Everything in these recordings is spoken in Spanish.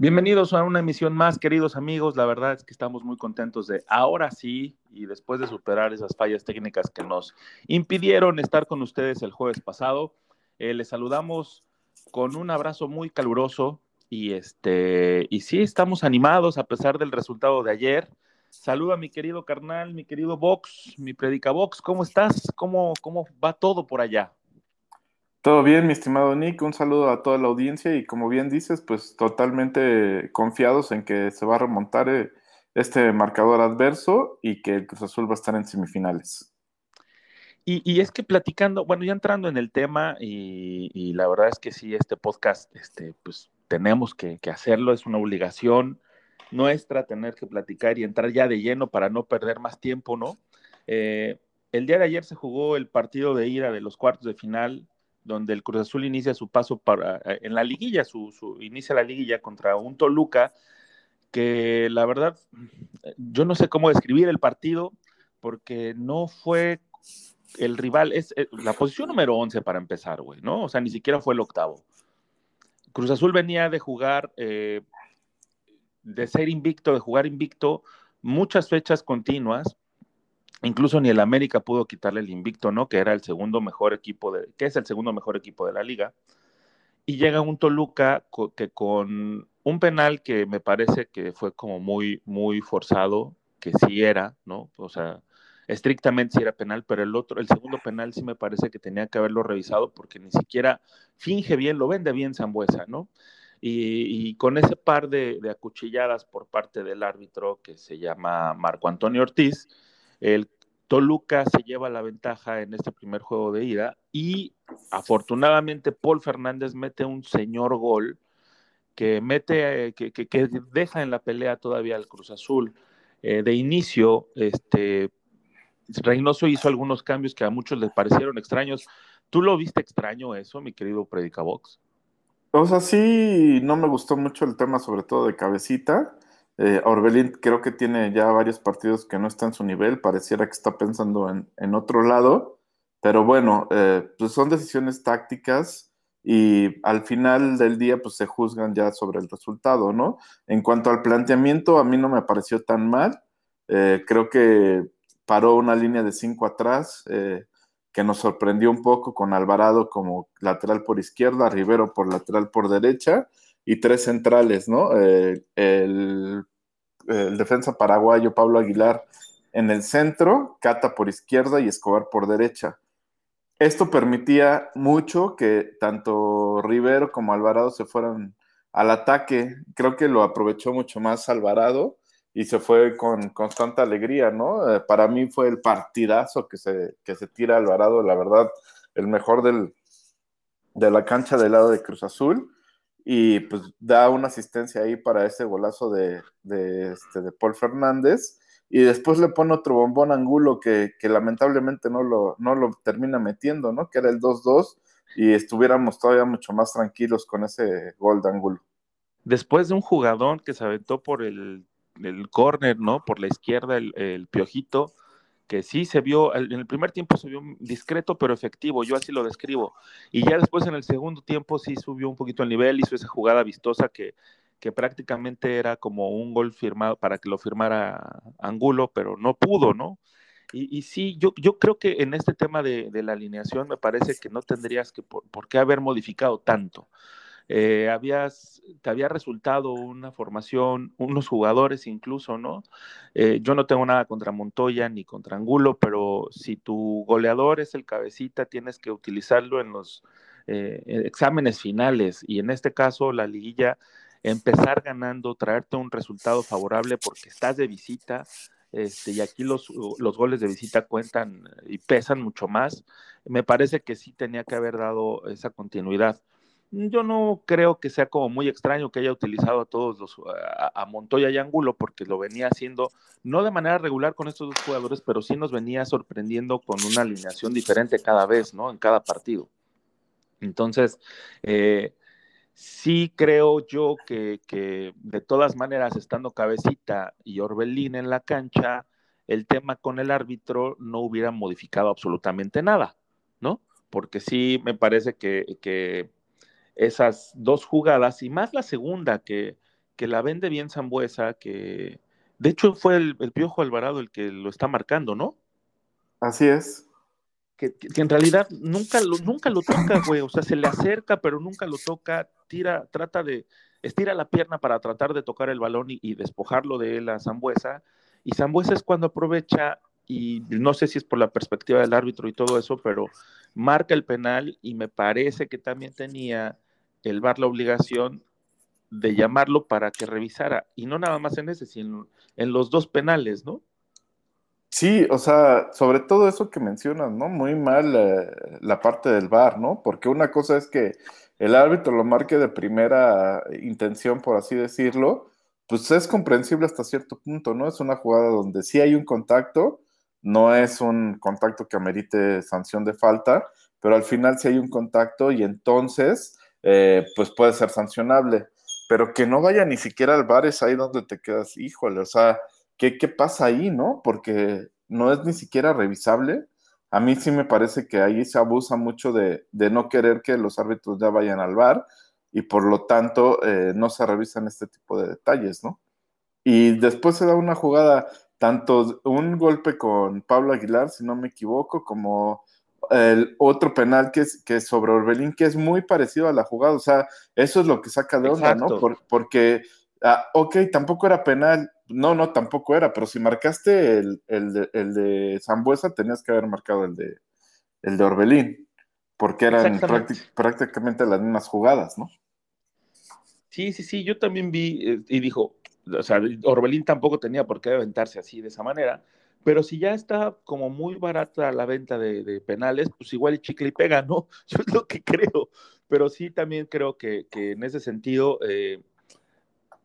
Bienvenidos a una emisión más, queridos amigos. La verdad es que estamos muy contentos de ahora sí, y después de superar esas fallas técnicas que nos impidieron estar con ustedes el jueves pasado, eh, les saludamos con un abrazo muy caluroso y este y sí estamos animados a pesar del resultado de ayer. Saluda a mi querido carnal, mi querido Vox, mi predica Vox. ¿Cómo estás? ¿Cómo, cómo va todo por allá? Todo bien, mi estimado Nick, un saludo a toda la audiencia y como bien dices, pues totalmente confiados en que se va a remontar eh, este marcador adverso y que el Cruz Azul va a estar en semifinales. Y, es que platicando, bueno, ya entrando en el tema y, la verdad es que sí, este podcast, este, pues tenemos que, hacerlo, es una obligación nuestra tener que platicar y entrar ya de lleno para no perder más tiempo, ¿no? Eh, el día de ayer se jugó el partido de ida de los cuartos de final donde el Cruz Azul inicia su paso para, eh, en la liguilla, su, inicia la liguilla contra un Toluca, que la verdad, yo no sé cómo describir el partido, porque no fue el rival, es eh, la posición número 11 para empezar, güey, ¿no? O sea, ni siquiera fue el octavo. Cruz Azul venía de jugar, eh, de ser invicto, de jugar invicto, muchas fechas continuas, Incluso ni el América pudo quitarle el invicto, ¿no? Que era el segundo mejor equipo de, que es el segundo mejor equipo de la liga. Y llega un Toluca que con un penal que me parece que fue como muy, muy forzado, que sí era, ¿no? O sea, estrictamente sí era penal, pero el otro, el segundo penal sí me parece que tenía que haberlo revisado porque ni siquiera finge bien, lo vende bien Zambuesa, ¿no? Y, con ese par de, de acuchilladas por parte del árbitro que se llama Marco Antonio Ortiz, el Toluca se lleva la ventaja en este primer juego de ida y afortunadamente Paul Fernández mete un señor gol que mete, que, deja en la pelea todavía al Cruz Azul. Eh, de inicio, este, Reynoso hizo algunos cambios que a muchos les parecieron extraños. ¿Tú lo viste extraño eso, mi querido Predicabox? O sea, sí, no me gustó mucho el tema, sobre todo de cabecita. Eh, Orbelín creo que tiene ya varios partidos que no están en su nivel, pareciera que está pensando en, otro lado, pero bueno, eh, pues son decisiones tácticas y al final del día pues se juzgan ya sobre el resultado, ¿no? En cuanto al planteamiento, a mí no me pareció tan mal, eh, creo que paró una línea de cinco atrás que nos sorprendió un poco con Alvarado como lateral por izquierda, Rivero por lateral por derecha y tres centrales, ¿no? el, el defensa paraguayo Pablo Aguilar en el centro, Cata por izquierda y Escobar por derecha. Esto permitía mucho que tanto Rivero como Alvarado se fueran al ataque. Creo que lo aprovechó mucho más Alvarado y se fue con constante alegría, ¿no? Eh, para mí fue el partidazo que se, que se tira Alvarado, la verdad, el mejor del, de la cancha del lado de Cruz Azul y pues da una asistencia ahí para ese golazo de, de, este, de Paul Fernández y después le pone otro bombón Angulo que, que lamentablemente no lo, no lo termina metiendo, ¿no? Que era el 2-2 y estuviéramos todavía mucho más tranquilos con ese gol de Angulo. Después de un jugador que se aventó por el, el córner, ¿no? Por la izquierda, el, el piojito, que sí se vio, en el primer tiempo se vio discreto pero efectivo, yo así lo describo. Y ya después en el segundo tiempo sí subió un poquito el nivel, hizo esa jugada vistosa que, que prácticamente era como un gol firmado para que lo firmara Angulo, pero no pudo, ¿no? Y, y sí, yo, yo creo que en este tema de, de, la alineación me parece que no tendrías que por, por qué haber modificado tanto. Eh, habías, te había resultado una formación, unos jugadores incluso, ¿no? Eh, yo no tengo nada contra Montoya ni contra Angulo, pero si tu goleador es el cabecita, tienes que utilizarlo en los eh, exámenes finales y en este caso la liguilla, empezar ganando, traerte un resultado favorable porque estás de visita. Este, y aquí los, los goles de visita cuentan y pesan mucho más. Me parece que sí tenía que haber dado esa continuidad yo no creo que sea como muy extraño que haya utilizado a todos los, a, Montoya y Angulo, porque lo venía haciendo, no de manera regular con estos dos jugadores, pero sí nos venía sorprendiendo con una alineación diferente cada vez, ¿no? En cada partido. Entonces, eh, sí creo yo que, que, de todas maneras, estando Cabecita y Orbelín en la cancha, el tema con el árbitro no hubiera modificado absolutamente nada, ¿no? Porque sí me parece que, que esas dos jugadas y más la segunda que, que la vende bien Zambuesa, que de hecho fue el, Piojo Alvarado el que lo está marcando, ¿no? Así es. Que, en realidad nunca lo, nunca lo toca, güey, o sea, se le acerca, pero nunca lo toca, tira, trata de, estira la pierna para tratar de tocar el balón y, despojarlo de él a Zambuesa, y Zambuesa es cuando aprovecha, y no sé si es por la perspectiva del árbitro y todo eso, pero marca el penal y me parece que también tenía el VAR la obligación de llamarlo para que revisara, y no nada más en ese, sino en los dos penales, ¿no? Sí, o sea, sobre todo eso que mencionas, ¿no? Muy mal eh, la parte del VAR, ¿no? Porque una cosa es que el árbitro lo marque de primera intención, por así decirlo, pues es comprensible hasta cierto punto, ¿no? Es una jugada donde sí hay un contacto, no es un contacto que amerite sanción de falta, pero al final sí hay un contacto y entonces eh, pues puede ser sancionable. Pero que no vaya ni siquiera al bar es ahí donde te quedas, híjole, o sea, ¿qué, qué pasa ahí, no? Porque no es ni siquiera revisable. A mí sí me parece que ahí se abusa mucho de, no querer que los árbitros ya vayan al bar y por lo tanto eh, no se revisan este tipo de detalles, ¿no? Y después se da una jugada, tanto un golpe con Pablo Aguilar, si no me equivoco, como el otro penal que es, que sobre Orbelín, que es muy parecido a la jugada, o sea, eso es lo que saca de onda, ¿no? porque, ah, ok, tampoco era penal, no, no, tampoco era, pero si marcaste el, de, Zambuesa, tenías que haber marcado el de, el de Orbelín, porque eran prácticamente las mismas jugadas, ¿no? Sí, sí, sí, yo también vi eh, y dijo, o sea, Orbelín tampoco tenía por qué aventarse así de esa manera, pero si ya está como muy barata la venta de, penales, pues igual el chicle y pega, ¿no? Yo es lo que creo. Pero sí también creo que, en ese sentido eh,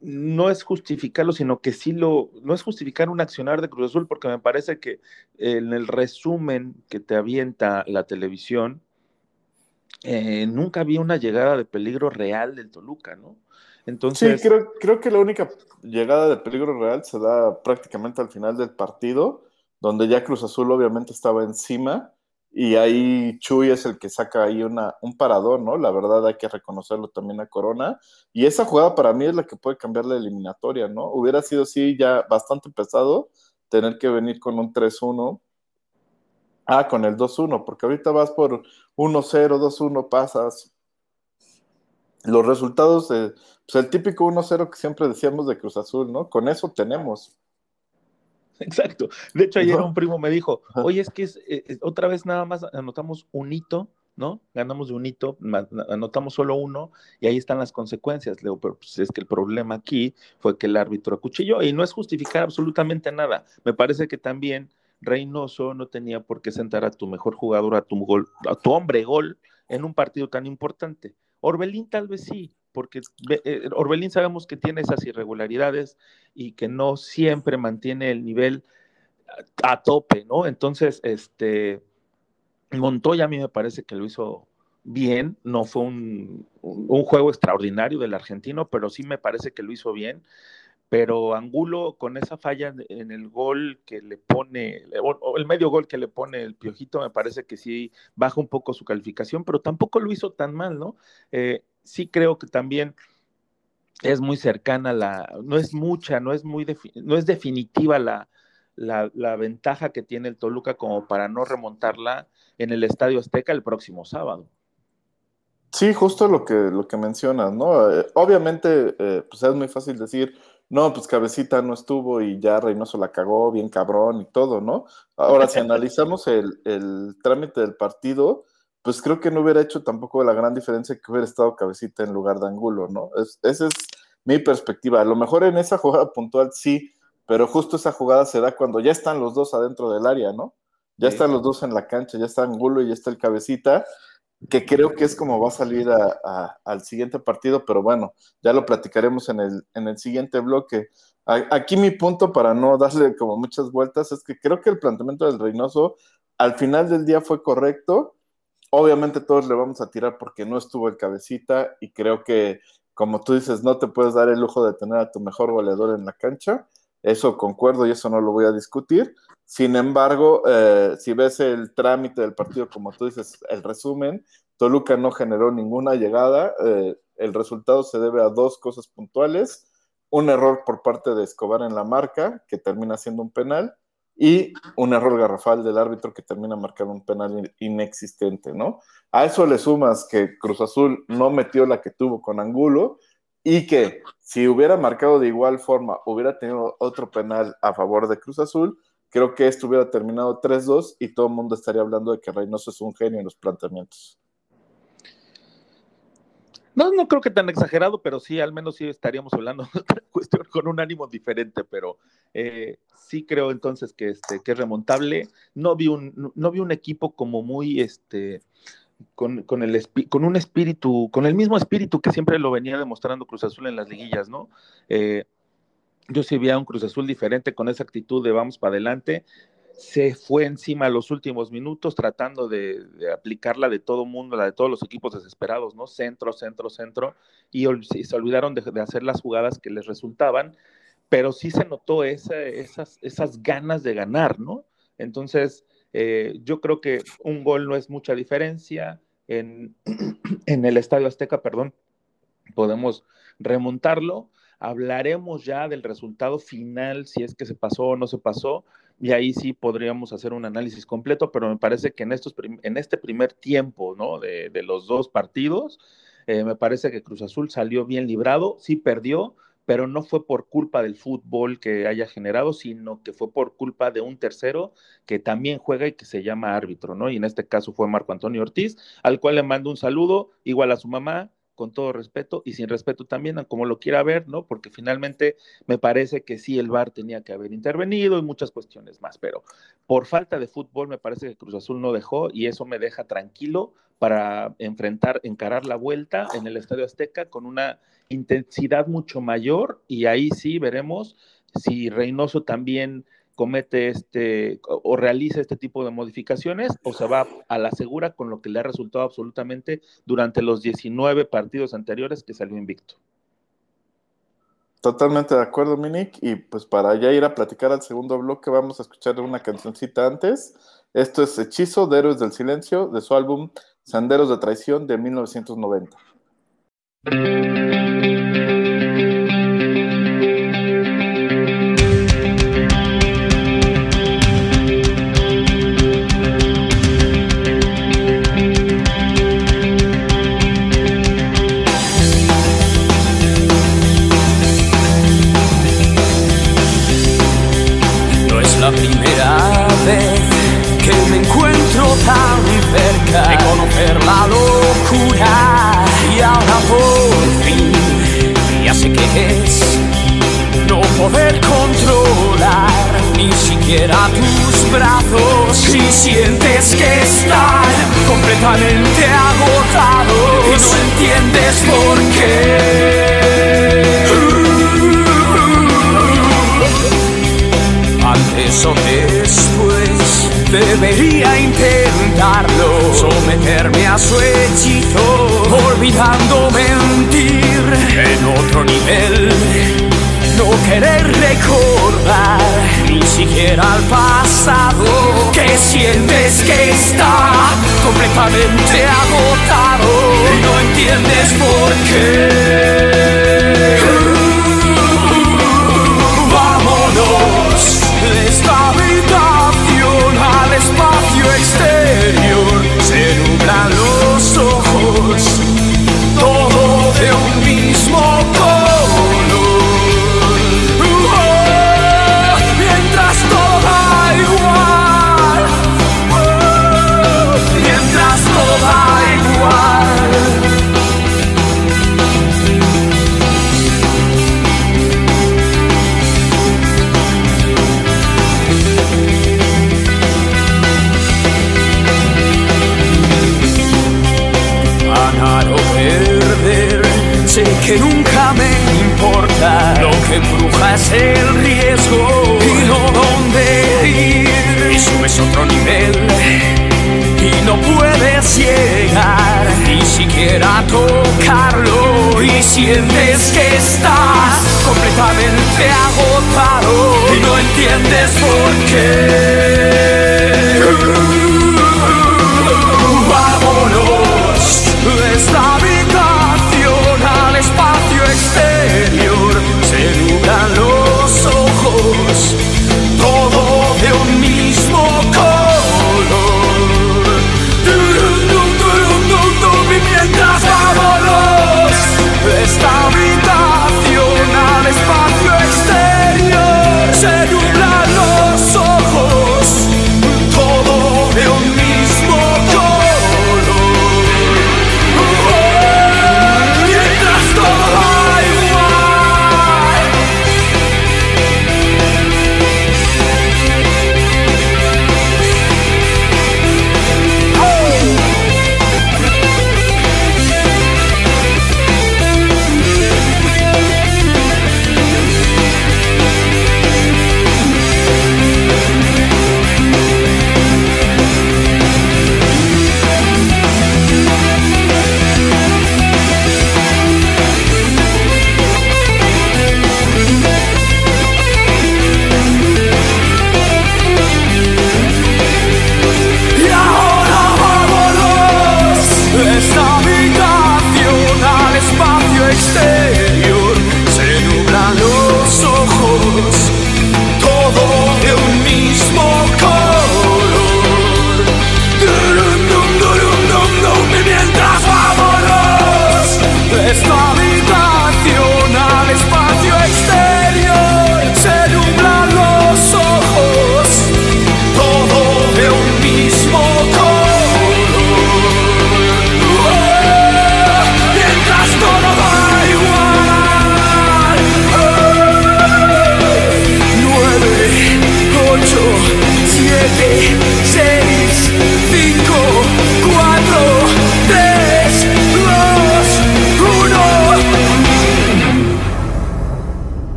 no es justificarlo, sino que sí lo, no es justificar un accionar de Cruz Azul, porque me parece que en el resumen que te avienta la televisión, eh, nunca había una llegada de peligro real del Toluca, ¿no? Entonces... Sí, creo, creo que la única llegada de peligro real se da prácticamente al final del partido, donde ya Cruz Azul obviamente estaba encima y ahí Chuy es el que saca ahí una, un parador, ¿no? La verdad hay que reconocerlo también a Corona. Y esa jugada para mí es la que puede cambiar la eliminatoria, ¿no? Hubiera sido sí ya bastante pesado tener que venir con un 3-1. Ah, con el 2-1, porque ahorita vas por 1-0, 2-1, pasas, los resultados, de, pues el típico 1-0 que siempre decíamos de Cruz Azul, ¿no? Con eso tenemos. Exacto. De hecho, ayer un primo me dijo, oye, es que es, eh, eh, otra vez nada más anotamos un hito, ¿no? Ganamos de un hito, anotamos solo uno y ahí están las consecuencias. Le digo, pero pues es que el problema aquí fue que el árbitro acuchilló y no es justificar absolutamente nada. Me parece que también Reynoso no tenía por qué sentar a tu mejor jugador, a tu, gol, a tu hombre gol en un partido tan importante. Orbelín tal vez sí, porque eh, Orbelín sabemos que tiene esas irregularidades y que no siempre mantiene el nivel a, tope, ¿no? Entonces, este, Montoya a mí me parece que lo hizo bien, no fue un, un, juego extraordinario del argentino, pero sí me parece que lo hizo bien pero Angulo con esa falla en el gol que le pone, o el medio gol que le pone el Piojito, me parece que sí baja un poco su calificación, pero tampoco lo hizo tan mal, ¿no? Eh, sí creo que también es muy cercana la, no es mucha, no es muy, no es definitiva la, la, ventaja que tiene el Toluca como para no remontarla en el Estadio Azteca el próximo sábado. Sí, justo lo que, lo que mencionas, ¿no? Eh, obviamente, eh, pues es muy fácil decir, no, pues Cabecita no estuvo y ya Reynoso la cagó bien cabrón y todo, ¿no? Ahora, si analizamos el, trámite del partido, pues creo que no hubiera hecho tampoco la gran diferencia que hubiera estado Cabecita en lugar de Angulo, ¿no? esa es mi perspectiva. A lo mejor en esa jugada puntual sí, pero justo esa jugada se da cuando ya están los dos adentro del área, ¿no? Ya están los dos en la cancha, ya está Angulo y ya está el Cabecita. Que creo que es como va a salir al siguiente partido, pero bueno, ya lo platicaremos en el, en el siguiente bloque. Aquí mi punto para no darle como muchas vueltas es que creo que el planteamiento del Reynoso al final del día fue correcto. Obviamente todos le vamos a tirar porque no estuvo el cabecita y creo que, como tú dices, no te puedes dar el lujo de tener a tu mejor goleador en la cancha. Eso concuerdo y eso no lo voy a discutir. Sin embargo, eh, si ves el trámite del partido, como tú dices, el resumen, Toluca no generó ninguna llegada. Eh, el resultado se debe a dos cosas puntuales. Un error por parte de Escobar en la marca, que termina siendo un penal, y un error garrafal del árbitro que termina marcando un penal inexistente, ¿no? A eso le sumas que Cruz Azul no metió la que tuvo con Angulo y que si hubiera marcado de igual forma, hubiera tenido otro penal a favor de Cruz Azul, creo que esto hubiera terminado 3-2 y todo el mundo estaría hablando de que Reynoso es un genio en los planteamientos. No, no creo que tan exagerado, pero sí, al menos sí estaríamos hablando de otra cuestión con un ánimo diferente, pero eh, sí creo entonces que, este, que es remontable. No vi un, no vi un equipo como muy, este, con, con, el, con un espíritu, con el mismo espíritu que siempre lo venía demostrando Cruz Azul en las liguillas, ¿no? Eh, yo sí vi a un Cruz Azul diferente con esa actitud de vamos para adelante se fue encima los últimos minutos tratando de, aplicarla de todo mundo, la de todos los equipos desesperados, ¿no? Centro, centro, centro, y, se olvidaron de, hacer las jugadas que les resultaban, pero sí se notó esas, esas ganas de ganar, ¿no? Entonces, eh, yo creo que un gol no es mucha diferencia. En, en el Estadio Azteca, perdón, podemos remontarlo. Hablaremos ya del resultado final, si es que se pasó o no se pasó, y ahí sí podríamos hacer un análisis completo, pero me parece que en, estos en este primer tiempo ¿no? de, los dos partidos, eh, me parece que Cruz Azul salió bien librado, sí perdió, pero no fue por culpa del fútbol que haya generado, sino que fue por culpa de un tercero que también juega y que se llama árbitro, ¿no? Y en este caso fue Marco Antonio Ortiz, al cual le mando un saludo, igual a su mamá, con todo respeto y sin respeto también, como lo quiera ver, ¿no? Porque finalmente me parece que sí el VAR tenía que haber intervenido y muchas cuestiones más, pero por falta de fútbol me parece que Cruz Azul no dejó y eso me deja tranquilo para enfrentar, encarar la vuelta en el Estadio Azteca con una intensidad mucho mayor y ahí sí veremos si Reynoso también comete este o realiza este tipo de modificaciones o se va a la segura con lo que le ha resultado absolutamente durante los 19 partidos anteriores que salió invicto. Totalmente de acuerdo, Minik. Y pues para ya ir a platicar al segundo bloque, vamos a escuchar una cancioncita antes. Esto es Hechizo de Héroes del Silencio de su álbum Sanderos de Traición de 1990. Completamente agotado y no entiendes por qué. Nunca me importa. Lo que embruja es el riesgo y no dónde ir. Y subes otro nivel y no puedes llegar ni siquiera tocarlo. Y sientes que estás completamente agotado y no entiendes por qué.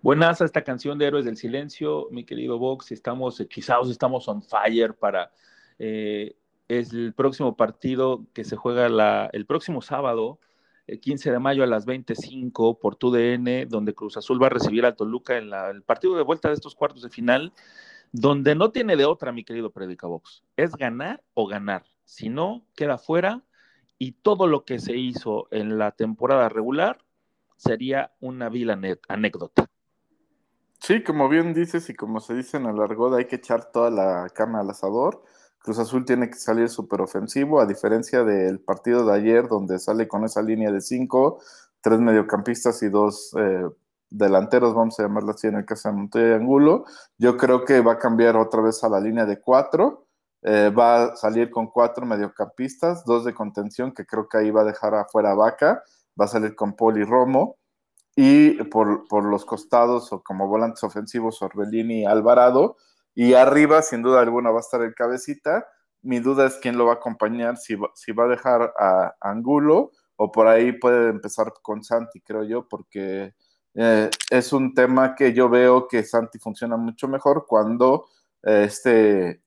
Buenas esta canción de Héroes del Silencio, mi querido Vox. Estamos hechizados, estamos on fire para eh, el próximo partido que se juega la, el próximo sábado, el 15 de mayo a las 25 por TUDN, donde Cruz Azul va a recibir a Toluca en el partido de vuelta de estos cuartos de final, donde no tiene de otra, mi querido Predica Vox. Es ganar o ganar. Si no, queda fuera y todo lo que se hizo en la temporada regular sería una vil anécdota. Sí, como bien dices y como se dice en el argot, hay que echar toda la cama al asador. Cruz Azul tiene que salir súper ofensivo, a diferencia del partido de ayer, donde sale con esa línea de cinco, tres mediocampistas y dos eh, delanteros, vamos a llamarlo así en el caso de Montoya y Angulo. Yo creo que va a cambiar otra vez a la línea de cuatro. Eh, va a salir con cuatro mediocampistas, dos de contención, que creo que ahí va a dejar afuera a Vaca. Va a salir con Poli Romo y por, por, los costados o como volantes ofensivos Orbelini y Alvarado, y arriba sin duda alguna va a estar el cabecita. Mi duda es quién lo va a acompañar, si va, si va a dejar a, Angulo o por ahí puede empezar con Santi, creo yo, porque eh, es un tema que yo veo que Santi funciona mucho mejor cuando eh, este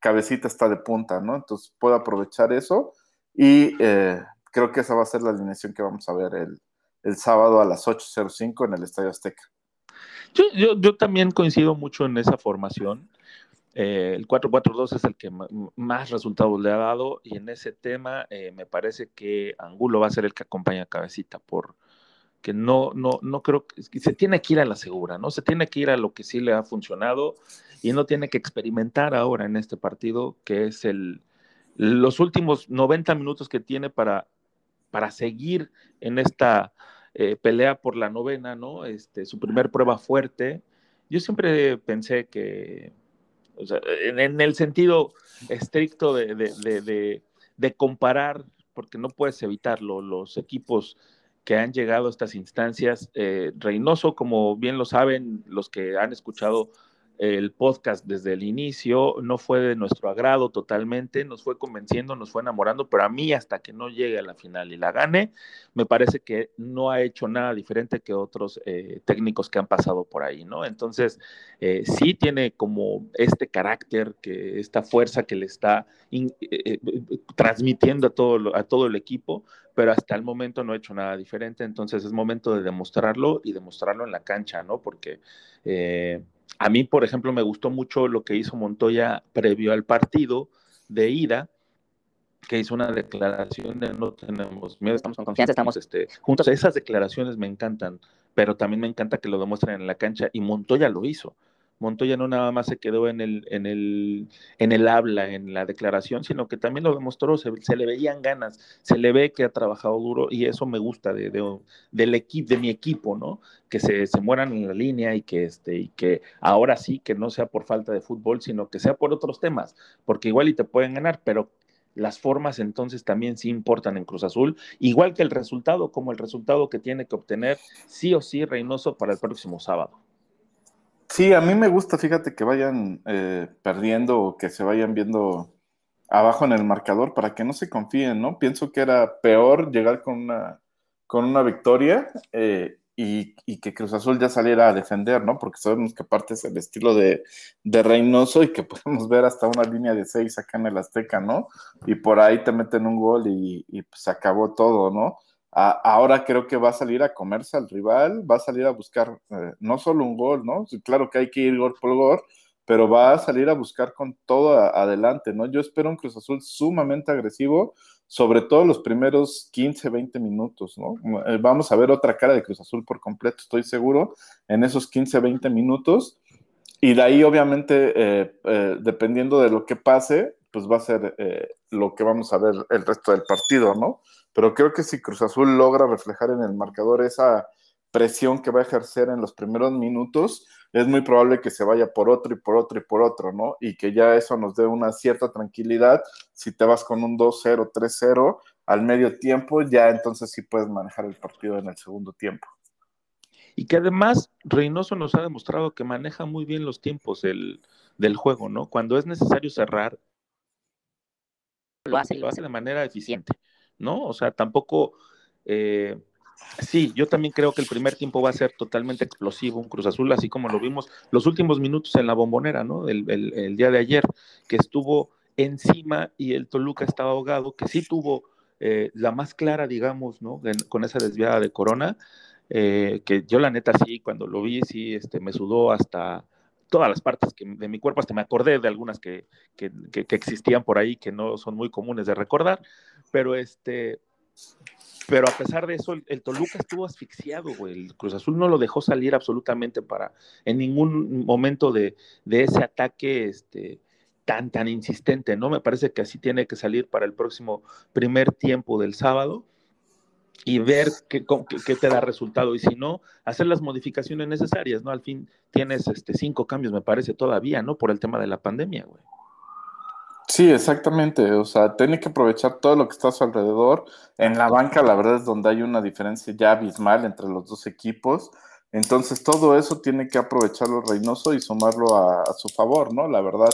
cabecita está de punta, ¿no? Entonces puedo aprovechar eso y eh, creo que esa va a ser la alineación que vamos a ver el, el sábado a las 8.05 en el Estadio Azteca. Yo, también coincido mucho en esa formación. Eh, el 4-4-2 es el que más resultados le ha dado y en ese tema eh, me parece que Angulo va a ser el que acompaña a Cabecita por que no, no, no creo que se tiene que ir a la segura, ¿no? Se tiene que ir a lo que sí le ha funcionado y no tiene que experimentar ahora en este partido, que es el, los últimos 90 minutos que tiene para, para seguir en esta eh, pelea por la novena, ¿no? Este, su primer prueba fuerte. Yo siempre pensé que, o sea, en, el sentido estricto de, comparar, porque no puedes evitarlo, los equipos que han llegado a estas instancias, eh, Reynoso, como bien lo saben los que han escuchado el podcast desde el inicio, no fue de nuestro agrado totalmente, nos fue convenciendo, nos fue enamorando, pero a mí hasta que no llegue a la final y la gane, me parece que no ha hecho nada diferente que otros eh, técnicos que han pasado por ahí, ¿no? Entonces, eh, sí tiene como este carácter, que esta fuerza que le está eh, transmitiendo a todo, a todo el equipo, pero hasta el momento no ha hecho nada diferente, entonces es momento de demostrarlo y demostrarlo en la cancha, ¿no? Porque a mí, por ejemplo, me gustó mucho lo que hizo Montoya previo al partido de ida, que hizo una declaración de no tenemos miedo, estamos con confianza, estamos este, juntos. Esas declaraciones me encantan, pero también me encanta que lo demuestren en la cancha y Montoya lo hizo. Montoya no nada más se quedó en el, en el, en el habla, en la declaración, sino que también lo demostró, se, le veían ganas, se le ve que ha trabajado duro y eso me gusta de, del equipo, de mi equipo, ¿no? Que se, se, mueran en la línea y que, este, y que ahora sí, que no sea por falta de fútbol, sino que sea por otros temas, porque igual y te pueden ganar, pero las formas entonces también sí importan en Cruz Azul, igual que el resultado, como el resultado que tiene que obtener sí o sí Reynoso para el próximo sábado. Sí, a mí me gusta, fíjate, que vayan eh, perdiendo o que se vayan viendo abajo en el marcador para que no se confíen, ¿no? Pienso que era peor llegar con una, con una victoria eh, y, que Cruz Azul ya saliera a defender, ¿no? Porque sabemos que aparte es el estilo de, de Reynoso y que podemos ver hasta una línea de seis acá en el Azteca, ¿no? Y por ahí te meten un gol y, y pues se acabó todo, ¿no? Ahora creo que va a salir a comerse al rival, va a salir a buscar eh, no solo un gol, ¿no? Claro que hay que ir gol por gol, pero va a salir a buscar con todo adelante, ¿no? Yo espero un Cruz Azul sumamente agresivo, sobre todo los primeros 15, 20 minutos, ¿no? Eh, vamos a ver otra cara de Cruz Azul por completo, estoy seguro, en esos 15, 20 minutos. Y de ahí, obviamente, eh, dependiendo de lo que pase, pues va a ser lo que vamos a ver el resto del partido, ¿no? pero creo que si Cruz Azul logra reflejar en el marcador esa presión que va a ejercer en los primeros minutos, es muy probable que se vaya por otro y por otro y por otro, ¿no? Y que ya eso nos dé una cierta tranquilidad. Si te vas con un 2-0, 3-0 al medio tiempo, ya entonces sí puedes manejar el partido en el segundo tiempo. Y que además Reynoso nos ha demostrado que maneja muy bien los tiempos del, del juego, ¿no? Cuando es necesario cerrar, lo hace, lo hace de manera eficiente. ¿no? O sea, tampoco, eh, sí, yo también creo que el primer tiempo va a ser totalmente explosivo, un Cruz Azul, así como lo vimos los últimos minutos en la bombonera, ¿no? El, día de ayer, que estuvo encima y el Toluca estaba ahogado, que sí tuvo eh, la más clara, digamos, ¿no? con esa desviada de Corona, eh, que yo la neta sí, cuando lo vi, sí, este, me sudó hasta todas las partes que, de mi cuerpo, hasta me acordé de algunas que, que, existían por ahí que no son muy comunes de recordar, pero este, pero a pesar de eso, el, Toluca estuvo asfixiado, güey. El Cruz Azul no lo dejó salir absolutamente para, en ningún momento de, de, ese ataque, este, tan, tan insistente, ¿no? Me parece que así tiene que salir para el próximo primer tiempo del sábado y ver qué, te da resultado. Y si no, hacer las modificaciones necesarias, ¿no? Al fin tienes este, cinco cambios, me parece, todavía, ¿no? Por el tema de la pandemia, güey. Sí, exactamente. O sea, tiene que aprovechar todo lo que está a su alrededor. En la banca, la verdad es donde hay una diferencia ya abismal entre los dos equipos. Entonces, todo eso tiene que aprovecharlo Reynoso y sumarlo a su favor, ¿no? La verdad,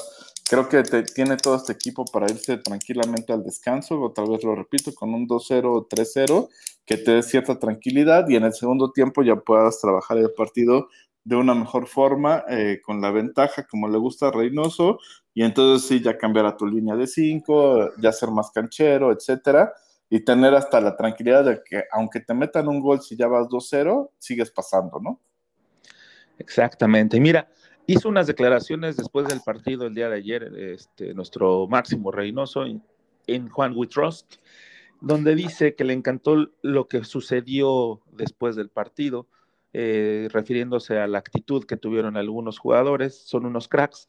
Creo que tiene todo este equipo para irse tranquilamente al descanso, otra vez lo repito, con un 2-0 o 3-0, que te dé cierta tranquilidad y en el segundo tiempo ya puedas trabajar el partido de una mejor forma, eh, con la ventaja como le gusta a Reynoso, y entonces sí, ya cambiar a tu línea de 5, ya ser más canchero, etcétera, y tener hasta la tranquilidad de que aunque te metan un gol si ya vas 2-0, sigues pasando, ¿no? Exactamente. Mira, hizo unas declaraciones después del partido el día de ayer, este, nuestro máximo Reynoso en, Juan We Trust, donde dice que le encantó lo que sucedió después del partido, eh, refiriéndose a la actitud que tuvieron algunos jugadores, son unos cracks.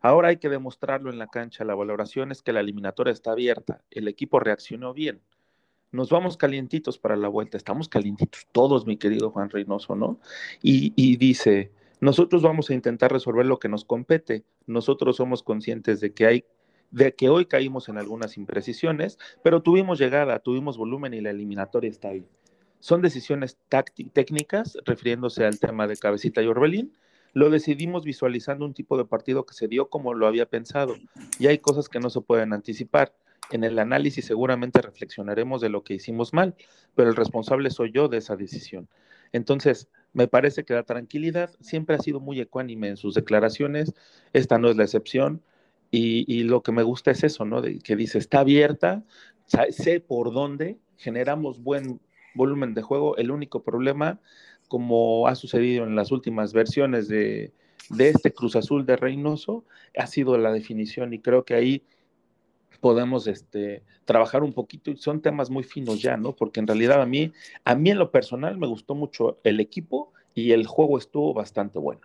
Ahora hay que demostrarlo en la cancha. La valoración es que la eliminatoria está abierta. El equipo reaccionó bien. Nos vamos calientitos para la vuelta. Estamos calientitos todos, mi querido Juan Reynoso, ¿no? Y, y dice, nosotros vamos a intentar resolver lo que nos compete. Nosotros somos conscientes de que hay de que hoy caímos en algunas imprecisiones, pero tuvimos llegada, tuvimos volumen y la eliminatoria está ahí. Son decisiones técnicas, refiriéndose al tema de Cabecita y Orbelín. lo decidimos visualizando un tipo de partido que se dio como lo había pensado. Y hay cosas que no se pueden anticipar. En el análisis seguramente reflexionaremos de lo que hicimos mal, pero el responsable soy yo de esa decisión. Entonces, me parece que la tranquilidad siempre ha sido muy ecuánime en sus declaraciones, esta no es la excepción, y, lo que me gusta es eso, ¿no? Que dice, está abierta, sé por dónde, generamos buen volumen de juego, el único problema, como ha sucedido en las últimas versiones de, de este Cruz Azul de Reynoso, ha sido la definición y creo que ahí podemos este, trabajar un poquito y son temas muy finos ya, ¿no? Porque en realidad a mí, a mí en lo personal me gustó mucho el equipo y el juego estuvo bastante bueno.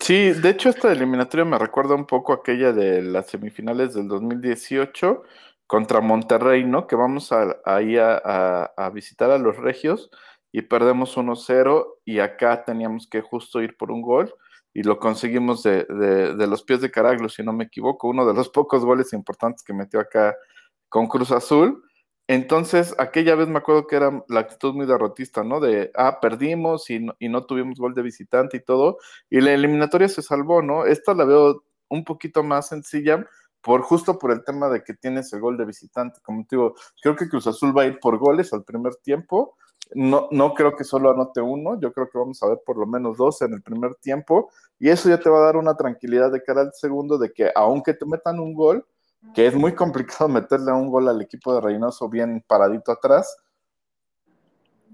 Sí, de hecho esta eliminatoria me recuerda un poco aquella de las semifinales del 2018 contra Monterrey, ¿no? Que vamos ahí a, a, visitar a los Regios y perdemos 1-0 y acá teníamos que justo ir por un gol y lo conseguimos de, de, los pies de Caraglio, si no me equivoco, uno de los pocos goles importantes que metió acá con Cruz Azul. Entonces, aquella vez me acuerdo que era la actitud muy derrotista, ¿no? De, ah, perdimos y no, y no tuvimos gol de visitante y todo, y la eliminatoria se salvó, ¿no? Esta la veo un poquito más sencilla, por justo por el tema de que tienes el gol de visitante. Como te digo, creo que Cruz Azul va a ir por goles al primer tiempo, no, no creo que solo anote uno, yo creo que vamos a ver por lo menos dos en el primer tiempo y eso ya te va a dar una tranquilidad de cara al segundo de que aunque te metan un gol, que es muy complicado meterle un gol al equipo de Reynoso bien paradito atrás,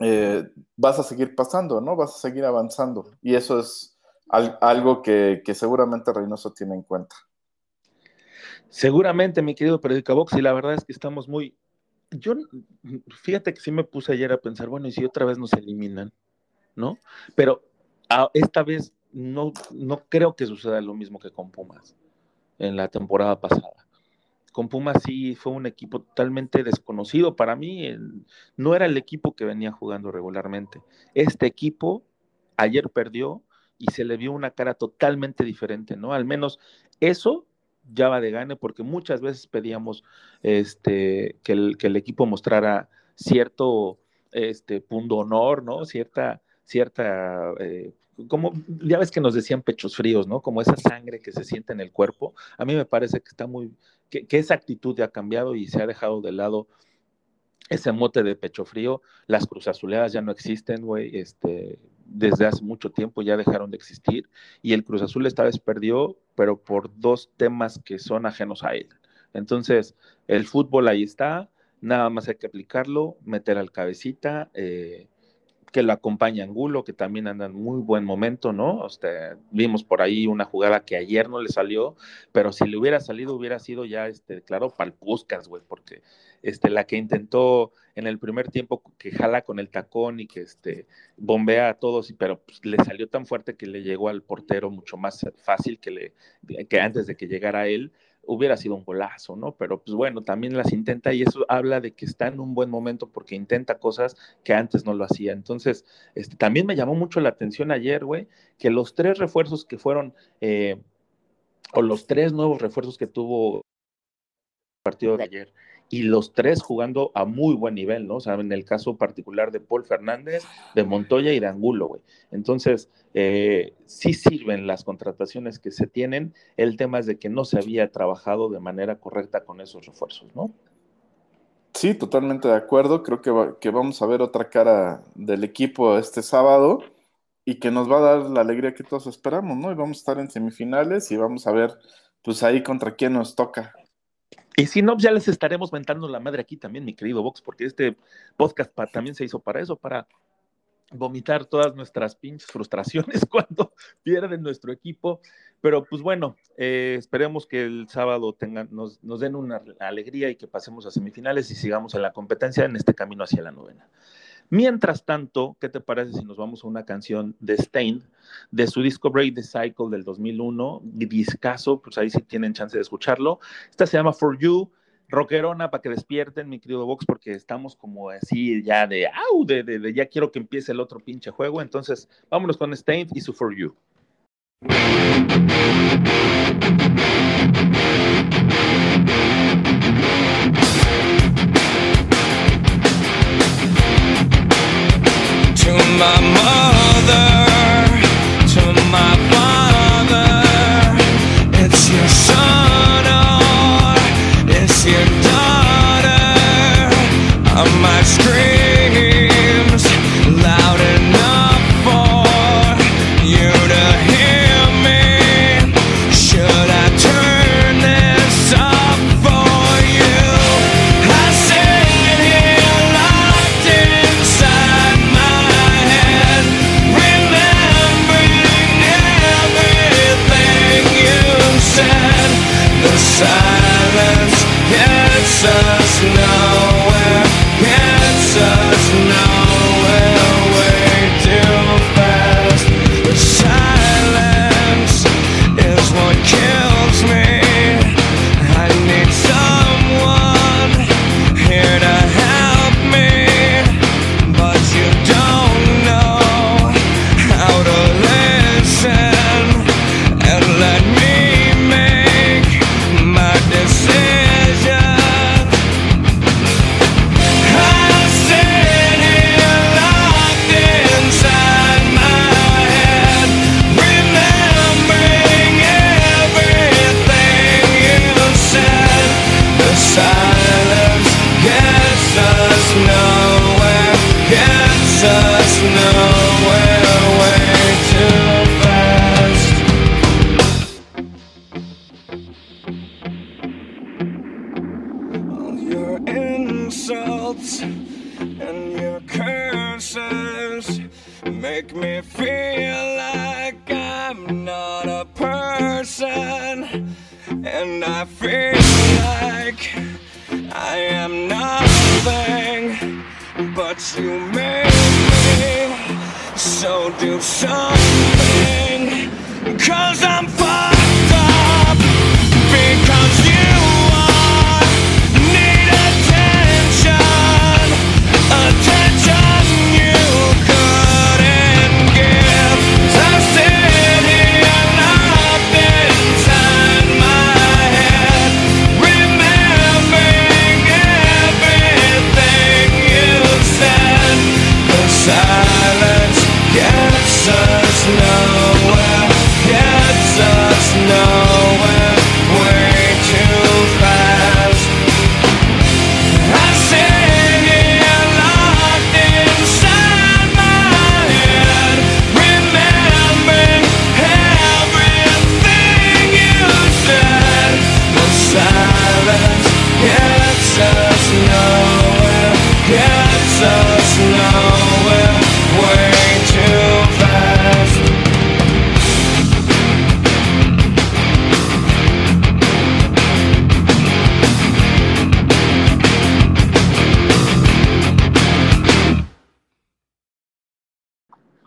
eh, vas a seguir pasando, ¿no? Vas a seguir avanzando y eso es algo que, seguramente Reynoso tiene en cuenta. Seguramente, mi querido Periódico Box, y la verdad es que estamos muy, yo, fíjate que sí me puse ayer a pensar, bueno, y si otra vez nos eliminan, ¿no? Pero esta vez no, no creo que suceda lo mismo que con Pumas en la temporada pasada. Con Pumas sí fue un equipo totalmente desconocido para mí, no era el equipo que venía jugando regularmente. Este equipo ayer perdió y se le vio una cara totalmente diferente, ¿no? Al menos eso ya va de gane, porque muchas veces pedíamos este, que, el, que el equipo mostrara cierto este, punto honor, ¿no? Cierta, cierta, eh, como ya ves que nos decían pechos fríos, ¿no? Como esa sangre que se siente en el cuerpo. A mí me parece que está muy, que, que esa actitud ya ha cambiado y se ha dejado de lado ese mote de pecho frío, las cruzazuleadas ya no existen, güey, este, desde hace mucho tiempo ya dejaron de existir y el Cruz Azul esta vez perdió, pero por dos temas que son ajenos a él. Entonces, el fútbol ahí está, nada más hay que aplicarlo, meter al cabecita, eh, que lo acompaña Angulo, que también anda en muy buen momento, ¿no? vimos por ahí una jugada que ayer no le salió, pero si le hubiera salido, hubiera sido ya, este, claro, palpuscas, güey, porque este, la que intentó en el primer tiempo que jala con el tacón y que este, bombea a todos, pero pues, le salió tan fuerte que le llegó al portero mucho más fácil que, le, que antes de que llegara él hubiera sido un golazo, ¿no? Pero pues bueno, también las intenta y eso habla de que está en un buen momento porque intenta cosas que antes no lo hacía. Entonces, este, también me llamó mucho la atención ayer, güey, que los tres refuerzos que fueron, eh, o los tres nuevos refuerzos que tuvo el partido de ayer, y los tres jugando a muy buen nivel, ¿no? O sea, en el caso particular de Paul Fernández, de Montoya y de Angulo, güey. Entonces, eh, sí sirven las contrataciones que se tienen. El tema es de que no se había trabajado de manera correcta con esos refuerzos, ¿no? Sí, totalmente de acuerdo. Creo que, que vamos a ver otra cara del equipo este sábado y que nos va a dar la alegría que todos esperamos, ¿no? Y vamos a estar en semifinales y vamos a ver, pues ahí contra quién nos toca. Y si no, ya les estaremos mentando la madre aquí también, mi querido Vox, porque este podcast también se hizo para eso, para vomitar todas nuestras pinches frustraciones cuando pierden nuestro equipo. Pero pues bueno, eh, esperemos que el sábado tengan, nos, nos, den una alegría y que pasemos a semifinales y sigamos en la competencia en este camino hacia la novena. Mientras tanto, ¿qué te parece si nos vamos a una canción de Stain, de su disco Break the Cycle del 2001, discaso, pues ahí sí tienen chance de escucharlo. Esta se llama For You, rockerona para que despierten, mi querido Vox, porque estamos como así ya de, au, de, de, de, ya quiero que empiece el otro pinche juego. Entonces, vámonos con Stain y su For You. my mind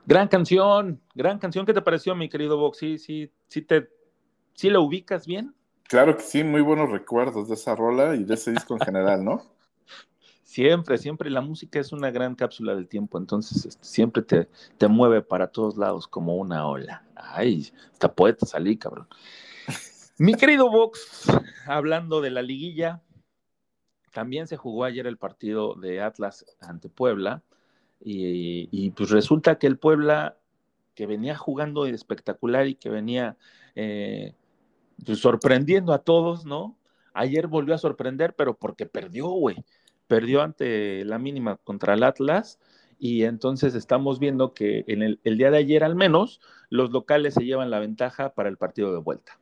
Gran canción, gran canción. ¿Qué te pareció, mi querido Vox? Sí, sí, sí te, sí la ubicas bien. Claro que sí, muy buenos recuerdos de esa rola y de ese disco en general, ¿no? Siempre, siempre la música es una gran cápsula del tiempo, entonces este, siempre te, te mueve para todos lados como una ola. Ay, hasta poeta salí, cabrón. Mi querido Vox, hablando de la liguilla, también se jugó ayer el partido de Atlas ante Puebla y, pues resulta que el Puebla, que venía jugando espectacular y que venía eh, pues sorprendiendo a todos, ¿no? Ayer volvió a sorprender, pero porque perdió, güey. Perdió ante la mínima contra el Atlas y entonces estamos viendo que en el, el día de ayer al menos los locales se llevan la ventaja para el partido de vuelta.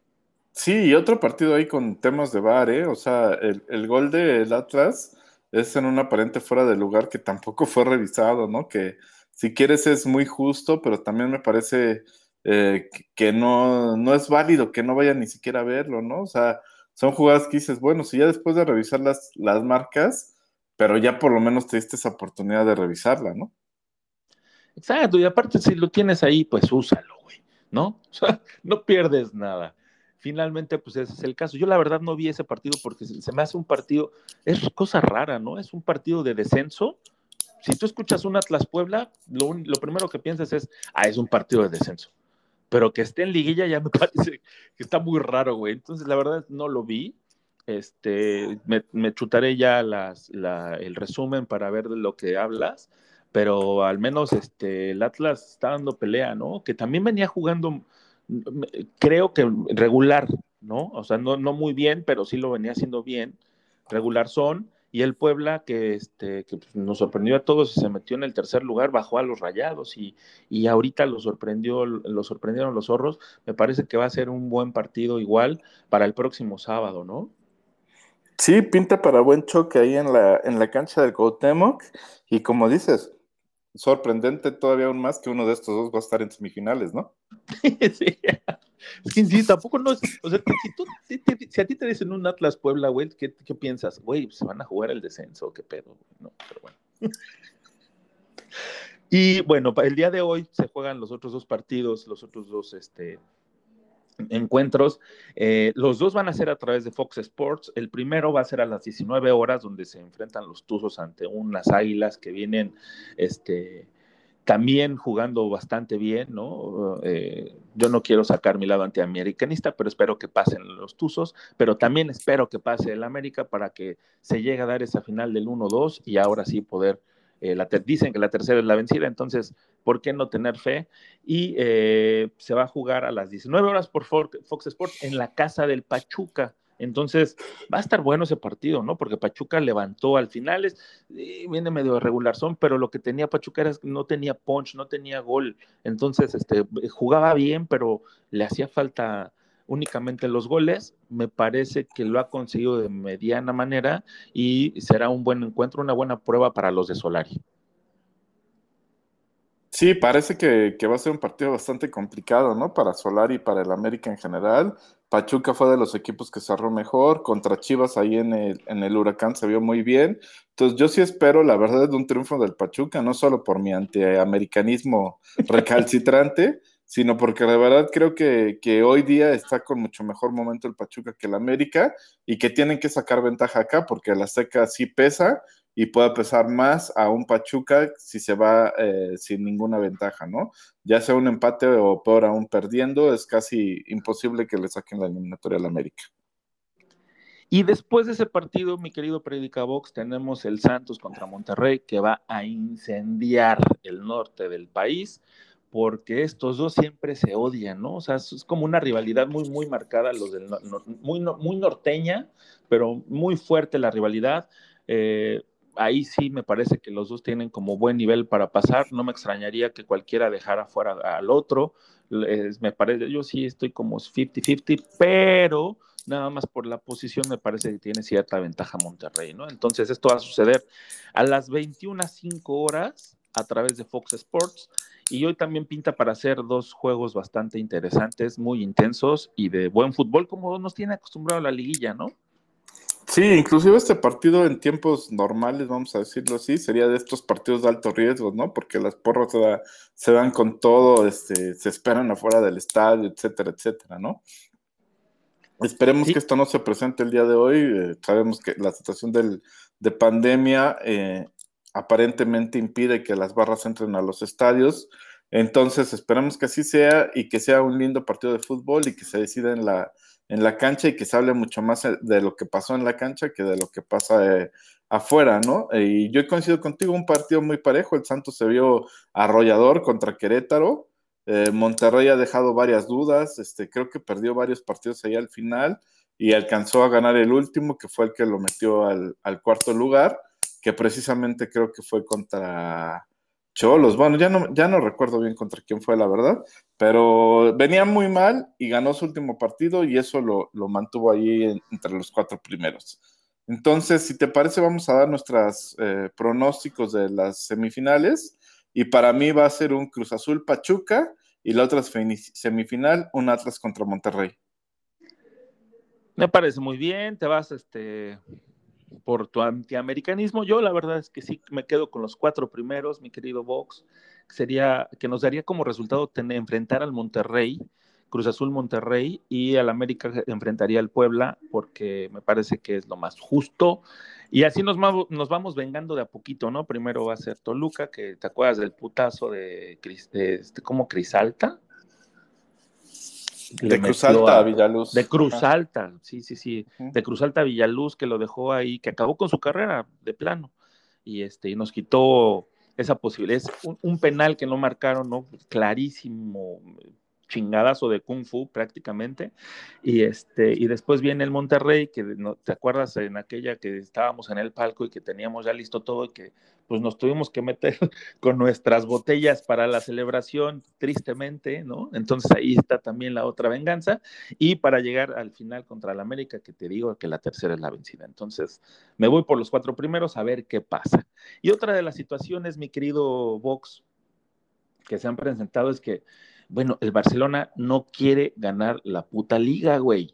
Sí, y otro partido ahí con temas de bar, ¿eh? O sea, el, el gol del Atlas es en un aparente fuera de lugar que tampoco fue revisado, ¿no? Que si quieres es muy justo, pero también me parece eh, que no, no es válido que no vayan ni siquiera a verlo, ¿no? O sea, son jugadas que dices, bueno, si ya después de revisar las, las marcas, pero ya por lo menos te diste esa oportunidad de revisarla, ¿no? Exacto, y aparte si lo tienes ahí, pues úsalo, güey, ¿no? O sea, no pierdes nada finalmente, pues ese es el caso. Yo la verdad no vi ese partido porque se me hace un partido, es cosa rara, ¿no? Es un partido de descenso. Si tú escuchas un Atlas Puebla, lo, lo primero que piensas es, ah, es un partido de descenso. Pero que esté en liguilla ya me parece que está muy raro, güey. Entonces, la verdad no lo vi. Este, me, me chutaré ya las, la, el resumen para ver de lo que hablas, pero al menos este, el Atlas está dando pelea, ¿no? Que también venía jugando creo que regular, ¿no? O sea, no, no muy bien, pero sí lo venía haciendo bien. Regular son. Y el Puebla, que, este, que pues, nos sorprendió a todos y se metió en el tercer lugar, bajó a los rayados y, y ahorita lo, sorprendió, lo sorprendieron los zorros. Me parece que va a ser un buen partido igual para el próximo sábado, ¿no? Sí, pinta para buen choque ahí en la, en la cancha del Cuauhtémoc. Y como dices, sorprendente todavía aún más que uno de estos dos va a estar en semifinales, ¿no? sí. Sí, tampoco no es. O sea, si, tú, si, a ti te dicen un Atlas Puebla, güey, ¿qué, ¿qué, piensas? Güey, se van a jugar el descenso, qué pedo, no, pero bueno. y bueno, el día de hoy se juegan los otros dos partidos, los otros dos este, encuentros. Eh, los dos van a ser a través de Fox Sports. El primero va a ser a las 19 horas, donde se enfrentan los Tuzos ante unas águilas que vienen este, también jugando bastante bien, ¿no? Eh, yo no quiero sacar mi lado antiamericanista, pero espero que pasen los Tuzos, pero también espero que pase el América para que se llegue a dar esa final del 1-2 y ahora sí poder eh, la dicen que la tercera es la vencida, entonces, ¿por qué no tener fe? Y eh, se va a jugar a las 19 horas por Fox Sports en la casa del Pachuca, Entonces, va a estar bueno ese partido, ¿no? Porque Pachuca levantó al final, es, viene medio regular son, pero lo que tenía Pachuca era que no tenía punch, no tenía gol. Entonces, este, jugaba bien, pero le hacía falta únicamente los goles. Me parece que lo ha conseguido de mediana manera y será un buen encuentro, una buena prueba para los de Solari. Sí, parece que, va a ser un partido bastante complicado, ¿no? Para Solari y para el América en general. Pachuca fue de los equipos que cerró mejor. Contra Chivas ahí en el, en el Huracán se vio muy bien. Entonces yo sí espero, la verdad, de un triunfo del Pachuca, no solo por mi antiamericanismo recalcitrante, sino porque de verdad creo que, que, hoy día está con mucho mejor momento el Pachuca que el América y que tienen que sacar ventaja acá porque la seca sí pesa y puede pesar más a un Pachuca si se va eh, sin ninguna ventaja, ¿no? Ya sea un empate o peor aún perdiendo, es casi imposible que le saquen la eliminatoria al América. Y después de ese partido, mi querido Predicabox, tenemos el Santos contra Monterrey que va a incendiar el norte del país porque estos dos siempre se odian, ¿no? O sea, es como una rivalidad muy, muy marcada, los del, muy, muy norteña, pero muy fuerte la rivalidad. Eh, ahí sí me parece que los dos tienen como buen nivel para pasar. No me extrañaría que cualquiera dejara fuera al otro. me parece, yo sí estoy como 50-50, pero nada más por la posición me parece que tiene cierta ventaja Monterrey, ¿no? Entonces esto va a suceder a las 21 a 5 horas a través de Fox Sports y hoy también pinta para hacer dos juegos bastante interesantes, muy intensos y de buen fútbol como nos tiene acostumbrado la liguilla, ¿no? Sí, inclusive este partido en tiempos normales, vamos a decirlo así, sería de estos partidos de alto riesgo, ¿no? Porque las porras se, dan con todo, este, se esperan afuera del estadio, etcétera, etcétera, ¿no? Esperemos que esto no se presente el día de hoy. Eh, sabemos que la situación del, de pandemia eh, aparentemente impide que las barras entren a los estadios. Entonces, esperemos que así sea y que sea un lindo partido de fútbol y que se decida en la, en la cancha y que se hable mucho más eh, de lo que pasó en la cancha que de lo que pasa eh, afuera, ¿no? Y yo he coincidido contigo, un partido muy parejo, el Santos se vio arrollador contra Querétaro, eh, Monterrey ha dejado varias dudas, este, creo que perdió varios partidos ahí al final y alcanzó a ganar el último, que fue el que lo metió al, al cuarto lugar, que precisamente creo que fue contra Cholos, bueno, ya no, ya no recuerdo bien contra quién fue, la verdad, pero venía muy mal y ganó su último partido y eso lo, mantuvo ahí entre los cuatro primeros. Entonces, si te parece, vamos a dar nuestros eh, pronósticos de las semifinales y para mí va a ser un Cruz Azul Pachuca y la otra semifinal, un Atlas contra Monterrey. Me parece muy bien, te vas este, por tu antiamericanismo. Yo la verdad es que sí me quedo con los cuatro primeros, mi querido Vox. Sería que nos daría como resultado enfrentar al Monterrey, Cruz Azul Monterrey y al América enfrentaría al Puebla porque me parece que es lo más justo. Y así nos, nos vamos vengando de a poquito, ¿no? Primero va a ser Toluca, que te acuerdas del putazo de, de este, como Crisalta, de Cruz Alta a, Villaluz. De Cruz Alta, sí, sí, sí. De Cruz Alta a Villaluz, que lo dejó ahí, que acabó con su carrera de plano. Y este, y nos quitó esa posibilidad. Es un, un penal que no marcaron, ¿no? Clarísimo, chingadazo de kung fu prácticamente. Y, este, y después viene el Monterrey, que te acuerdas en aquella que estábamos en el palco y que teníamos ya listo todo y que pues nos tuvimos que meter con nuestras botellas para la celebración, tristemente, ¿no? Entonces ahí está también la otra venganza. Y para llegar al final contra el América, que te digo que la tercera es la vencida. Entonces me voy por los cuatro primeros a ver qué pasa. Y otra de las situaciones, mi querido Vox, que se han presentado es que bueno, el Barcelona no quiere ganar la puta liga, güey.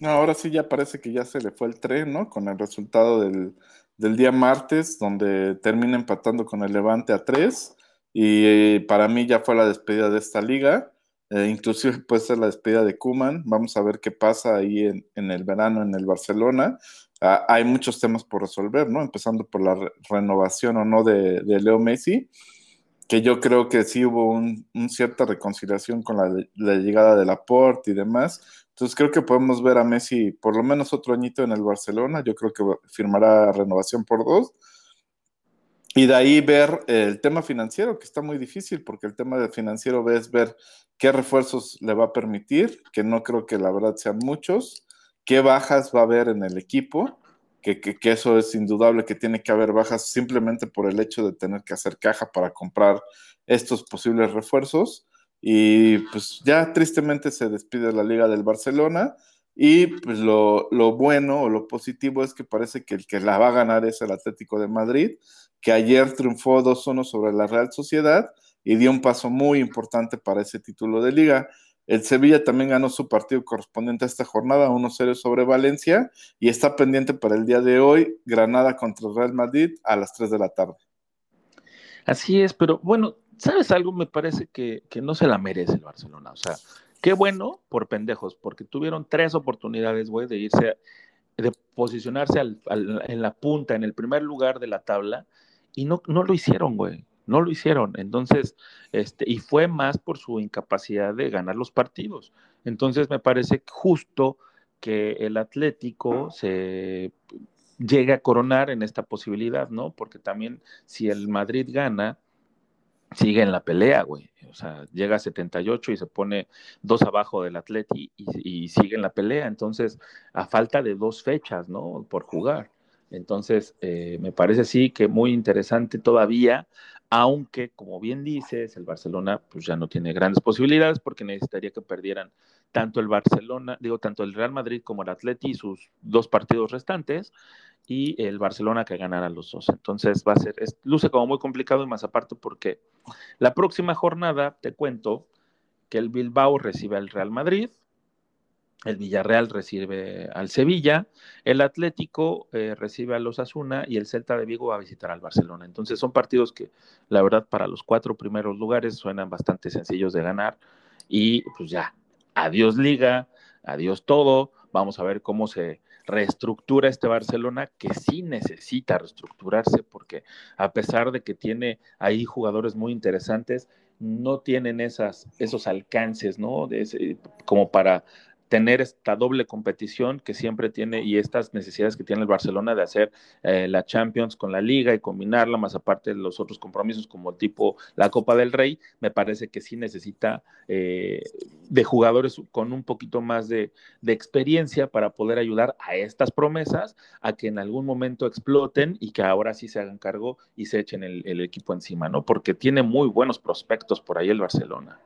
No, ahora sí ya parece que ya se le fue el tren, ¿no? Con el resultado del, día martes, donde termina empatando con el Levante a tres. Y eh, para mí ya fue la despedida de esta liga. Eh, inclusive puede ser la despedida de Kuman. Vamos a ver qué pasa ahí en, el verano en el Barcelona. Ah, hay muchos temas por resolver, ¿no? Empezando por la renovación o no de, de Leo Messi que yo creo que sí hubo una un cierta reconciliación con la, la, llegada de Laporte y demás. Entonces creo que podemos ver a Messi por lo menos otro añito en el Barcelona. Yo creo que firmará renovación por dos. Y de ahí ver el tema financiero, que está muy difícil, porque el tema de financiero es ver qué refuerzos le va a permitir, que no creo que la verdad sean muchos, qué bajas va a haber en el equipo, que, eso es indudable que tiene que haber bajas simplemente por el hecho de tener que hacer caja para comprar estos posibles refuerzos. Y pues ya tristemente se despide la Liga del Barcelona. Y pues lo, lo, bueno o lo positivo es que parece que el que la va a ganar es el Atlético de Madrid, que ayer triunfó 2-1 sobre la Real Sociedad y dio un paso muy importante para ese título de liga. El Sevilla también ganó su partido correspondiente a esta jornada, 1-0 sobre Valencia, y está pendiente para el día de hoy, Granada contra Real Madrid a las 3 de la tarde. Así es, pero bueno, ¿sabes algo? Me parece que, que no se la merece el Barcelona. O sea, Qué bueno por pendejos, porque tuvieron tres oportunidades, güey, de irse, de posicionarse en la punta, en el primer lugar de la tabla, y no, no lo hicieron, güey. No lo hicieron. Entonces, este, y fue más por su incapacidad de ganar los partidos. Entonces, me parece justo que el Atlético se llegue a coronar en esta posibilidad, ¿no? Porque también si el Madrid gana, sigue en la pelea, güey. O sea, llega a 78 y se pone dos abajo del Atleti y, sigue en la pelea. Entonces, a falta de dos fechas, ¿no? Por jugar. Entonces, eh, me parece sí que muy interesante todavía, aunque, como bien dices, el Barcelona pues ya no tiene grandes posibilidades porque necesitaría que perdieran tanto el Barcelona, digo, tanto el Real Madrid como el Atleti sus dos partidos restantes y el Barcelona que ganara los dos. Entonces va a ser, luce como muy complicado y más aparte porque la próxima jornada, te cuento, que el Bilbao recibe al Real Madrid, el Villarreal recibe al Sevilla, el Atlético eh, recibe a los Asuna y el Celta de Vigo va a visitar al Barcelona. Entonces son partidos que la verdad para los cuatro primeros lugares suenan bastante sencillos de ganar y pues ya, adiós liga, adiós todo, vamos a ver cómo se reestructura este Barcelona que sí necesita reestructurarse porque a pesar de que tiene ahí jugadores muy interesantes, no tienen esas, esos alcances, ¿no? Como para tener esta doble competición que siempre tiene y estas necesidades que tiene el Barcelona de hacer eh, la Champions con la liga y combinarla, más aparte de los otros compromisos como tipo la Copa del Rey, me parece que sí necesita eh, de jugadores con un poquito más de, experiencia para poder ayudar a estas promesas a que en algún momento exploten y que ahora sí se hagan cargo y se echen el, el equipo encima, ¿no? Porque tiene muy buenos prospectos por ahí el Barcelona.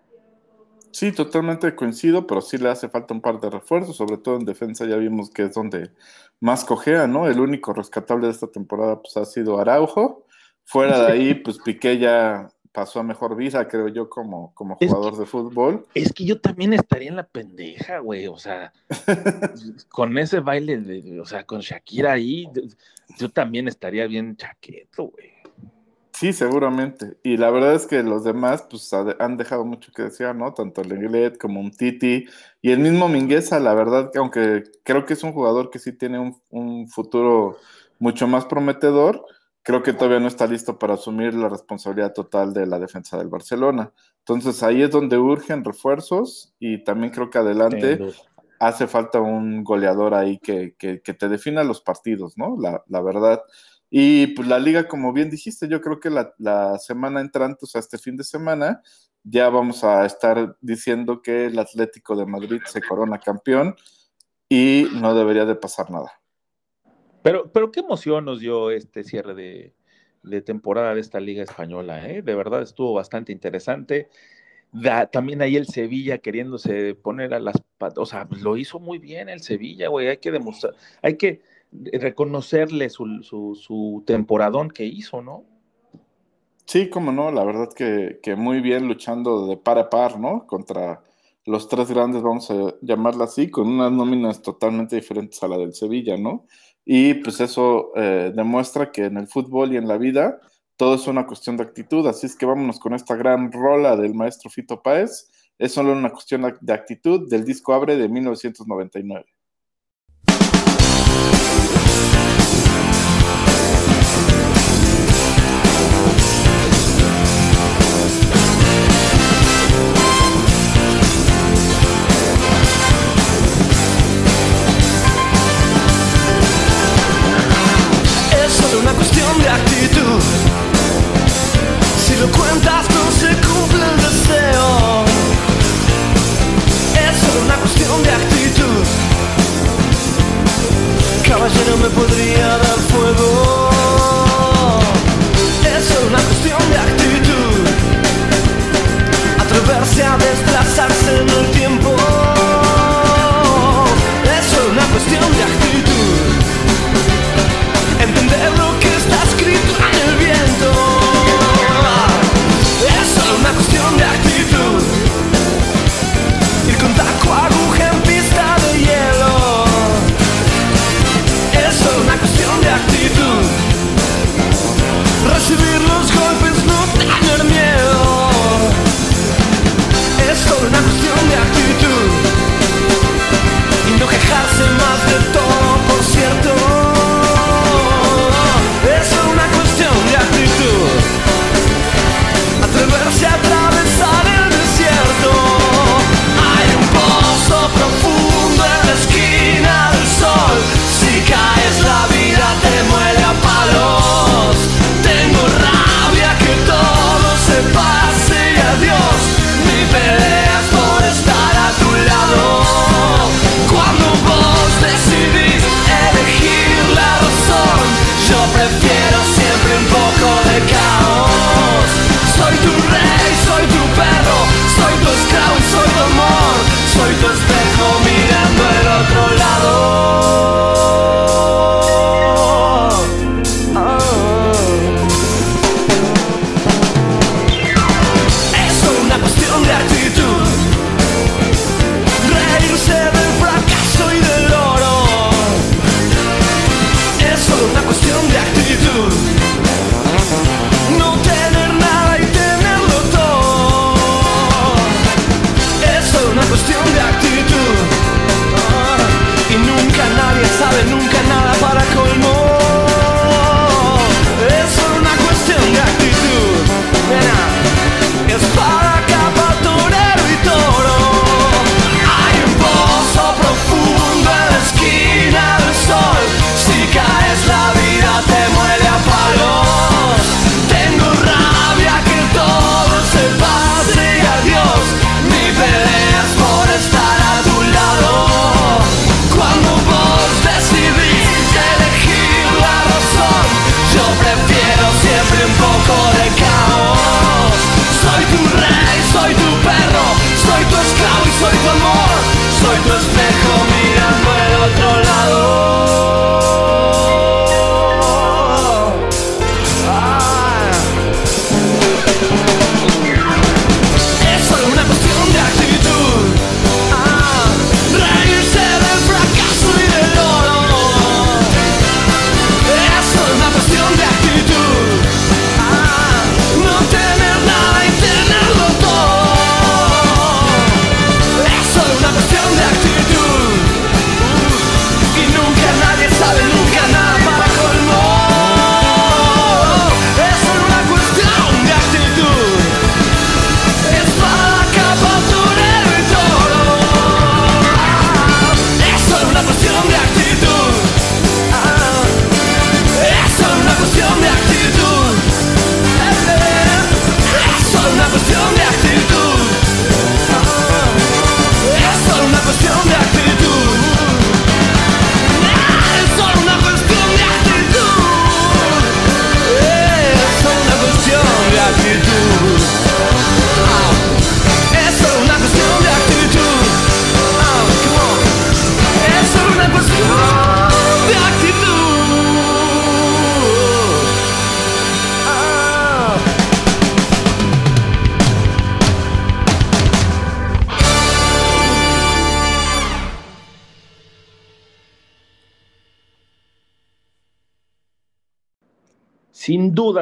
Sí, totalmente coincido, pero sí le hace falta un par de refuerzos, sobre todo en defensa ya vimos que es donde más cojea, ¿no? El único rescatable de esta temporada pues ha sido Araujo. Fuera de ahí, pues Piqué ya pasó a mejor vida, creo yo, como, como jugador de fútbol. Es que yo también estaría en la pendeja, güey, o sea, con ese baile, de, o sea, con Shakira ahí, yo también estaría bien chaqueto, güey. Sí, seguramente. Y la verdad es que los demás pues han dejado mucho que decir, ¿no? Tanto Lenglet como un Titi y el mismo Mingueza, la verdad que aunque creo que es un jugador que sí tiene un, futuro mucho más prometedor, creo que todavía no está listo para asumir la responsabilidad total de la defensa del Barcelona. Entonces ahí es donde urgen refuerzos y también creo que adelante hace falta un goleador ahí que, que, te defina los partidos, ¿no? La, la verdad. Y pues la liga, como bien dijiste, yo creo que la, semana entrante, o sea, este fin de semana, ya vamos a estar diciendo que el Atlético de Madrid se corona campeón y no debería de pasar nada. Pero, pero qué emoción nos dio este cierre de, temporada de esta liga española, ¿eh? De verdad estuvo bastante interesante. también ahí el Sevilla queriéndose poner a las o sea, lo hizo muy bien el Sevilla, güey, hay que demostrar, hay que, reconocerle su, su, temporadón que hizo, ¿no? Sí, como no, la verdad que, que, muy bien luchando de par a par, ¿no? Contra los tres grandes, vamos a llamarla así, con unas nóminas totalmente diferentes a la del Sevilla, ¿no? Y pues eso eh, demuestra que en el fútbol y en la vida todo es una cuestión de actitud, así es que vámonos con esta gran rola del maestro Fito Páez, es solo una cuestión de actitud del disco Abre de 1999. de actitud. Si lo cuentas no se cumple el deseo. Es solo una cuestión de actitud. Caballero me podría dar fuego.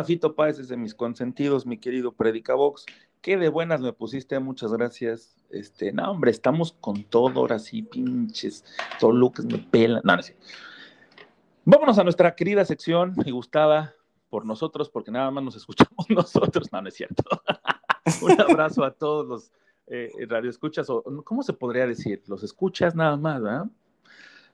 Rafito Páez es de mis consentidos, mi querido Predicabox. Qué de buenas me pusiste, muchas gracias. Este, no, hombre, estamos con todo ahora sí, pinches Tolucas me pelan. No, no sé. Vámonos a nuestra querida sección y gustada por nosotros, porque nada más nos escuchamos nosotros. No, no es cierto. Un abrazo a todos los eh, eh, radioescuchas, o ¿cómo se podría decir? Los escuchas nada más, ¿verdad?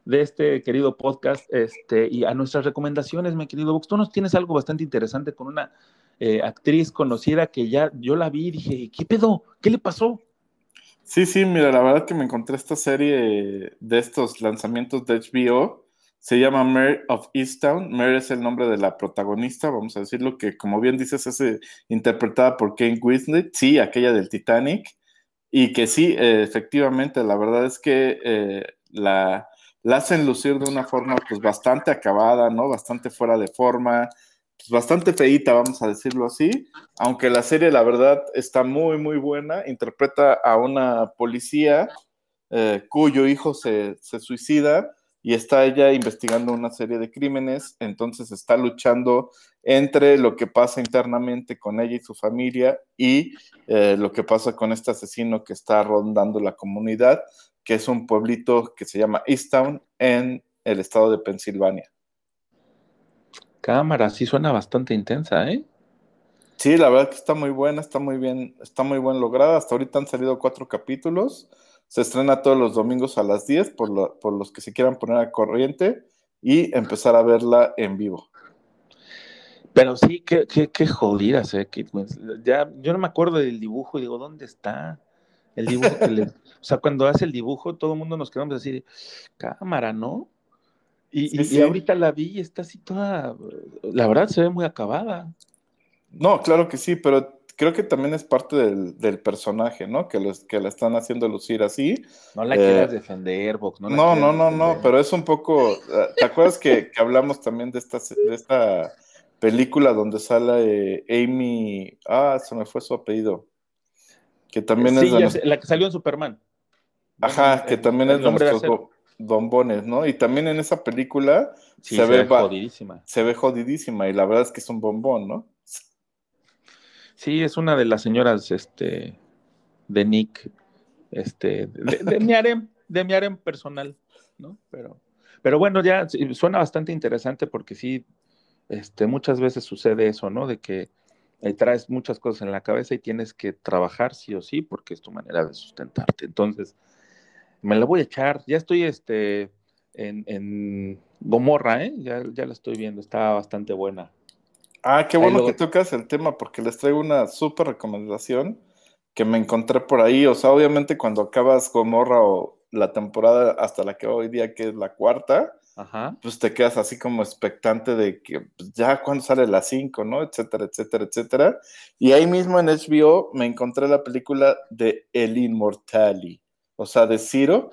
de este querido podcast este, y a nuestras recomendaciones, mi querido Vox. Tú nos tienes algo bastante interesante con una eh, actriz conocida que ya yo la vi y dije, ¿qué pedo? ¿Qué le pasó? Sí, sí, mira, la verdad que me encontré esta serie de estos lanzamientos de HBO. Se llama Mare of Easttown. Mare es el nombre de la protagonista, vamos a decirlo, que como bien dices es eh, interpretada por Kane Winslet, sí, aquella del Titanic. Y que sí, eh, efectivamente, la verdad es que la, la, hacen lucir de una forma pues bastante acabada, ¿no? Bastante fuera de forma, pues, bastante feíta, vamos a decirlo así, aunque la serie, la verdad, está muy, muy buena. Interpreta a una policía eh, cuyo hijo se, se, suicida y está ella investigando una serie de crímenes, entonces está luchando entre lo que pasa internamente con ella y su familia y eh, lo que pasa con este asesino que está rondando la comunidad, que es un pueblito que se llama Easttown en el estado de Pensilvania. Cámara, sí suena bastante intensa, ¿eh? Sí, la verdad que está muy buena, está muy bien, está muy bien lograda. Hasta ahorita han salido cuatro capítulos. Se estrena todos los domingos a las 10 por, por los que se quieran poner a corriente y empezar a verla en vivo. Pero sí, qué, qué, qué jodidas, ¿eh? ya, yo no me acuerdo del dibujo y digo, ¿dónde está? El dibujo que le... O sea, cuando hace el dibujo, todo el mundo nos quedamos así, cámara, ¿no? Y, ahorita la vi y está así toda, la verdad se ve muy acabada. No, claro que sí, pero creo que también es parte del, personaje, ¿no? Que, los, que la están haciendo lucir así. No la quieras eh, defender, Vox. No, no, no, no, no, pero es un poco, eh, ¿te acuerdas que, hablamos también de esta, de esta película donde sale Amy, ah, se me fue su apellido, que también es... La que salió en Superman. Ajá, que también es de nuestros bombones, ¿no? Y también en esa película se, ve, jodidísima. Se ve jodidísima y la verdad es que es un bombón, ¿no? Sí, es una de las señoras este, de Nick, este, de, mi harem, de mi harem personal, ¿no? Pero, pero bueno, ya suena bastante interesante porque sí, este, muchas veces sucede eso, ¿no? De que eh, traes muchas cosas en la cabeza y tienes que trabajar sí o sí porque es tu manera de sustentarte. Entonces, me la voy a echar. Ya estoy este, en, Gomorra, ¿eh? Ya, ya la estoy viendo, está bastante buena. Ah, qué bueno que tocas el tema, porque les traigo una súper recomendación que me encontré por ahí. O sea, obviamente cuando acabas Gomorra o la temporada hasta la que hoy día, que es la cuarta, pues te quedas así como expectante de que pues, ya cuando sale la 5, ¿no? Etcétera, etcétera, etcétera. Y ahí mismo en HBO me encontré la película de El Immortali o sea, de Ciro,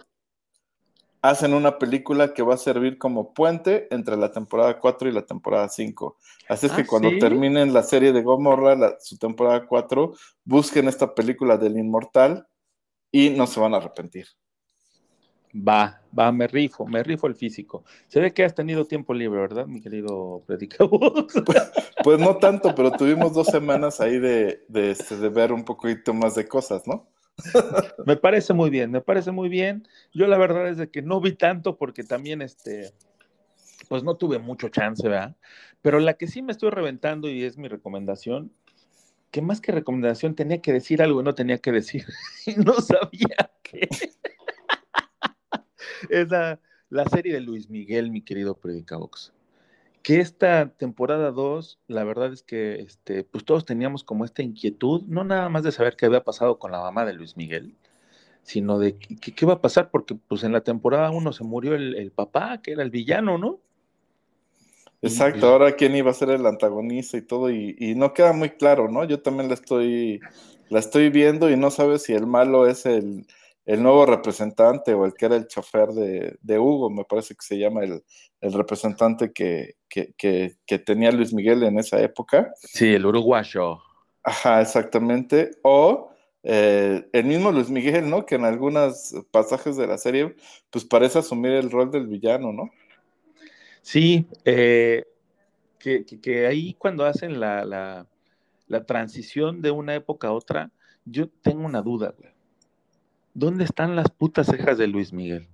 hacen una película que va a servir como puente entre la temporada 4 y la temporada 5. Así es que ah, cuando terminen la serie de Gomorra, su temporada 4, busquen esta película del Inmortal y no se van a arrepentir. Va, va, me rifo, me rifo el físico. Se ve que has tenido tiempo libre, ¿verdad, mi querido predicador? Pues, pues, no tanto, pero tuvimos dos semanas ahí de, de, este, de ver un poquito más de cosas, ¿no? me parece muy bien, me parece muy bien. Yo la verdad es de que no vi tanto porque también este, pues no tuve mucho chance, ¿verdad? Pero la que sí me estoy reventando y es mi recomendación, que más que recomendación tenía que decir algo y no tenía que decir y no sabía qué. Es la, la, serie de Luis Miguel, mi querido Predicabox que esta temporada 2, la verdad es que este, pues todos teníamos como esta inquietud, no nada más de saber qué había pasado con la mamá de Luis Miguel, sino de qué, qué va a pasar, porque pues en la temporada 1 se murió el, papá, que era el villano, ¿no? Exacto, ahora quién iba a ser el antagonista y todo, y, y, no queda muy claro, ¿no? Yo también la estoy, la estoy viendo y no sabes si el malo es el, el nuevo representante o el que era el chofer de, Hugo, me parece que se llama el, representante que, tenía Luis Miguel en esa época. Sí, el uruguayo. Ajá, exactamente. O eh, el mismo Luis Miguel, ¿no? Que en algunos pasajes de la serie, pues parece asumir el rol del villano, ¿no? Sí, eh, que, ahí cuando hacen la, la, la transición de una época a otra, yo tengo una duda, güey ¿dónde están las putas cejas de Luis Miguel?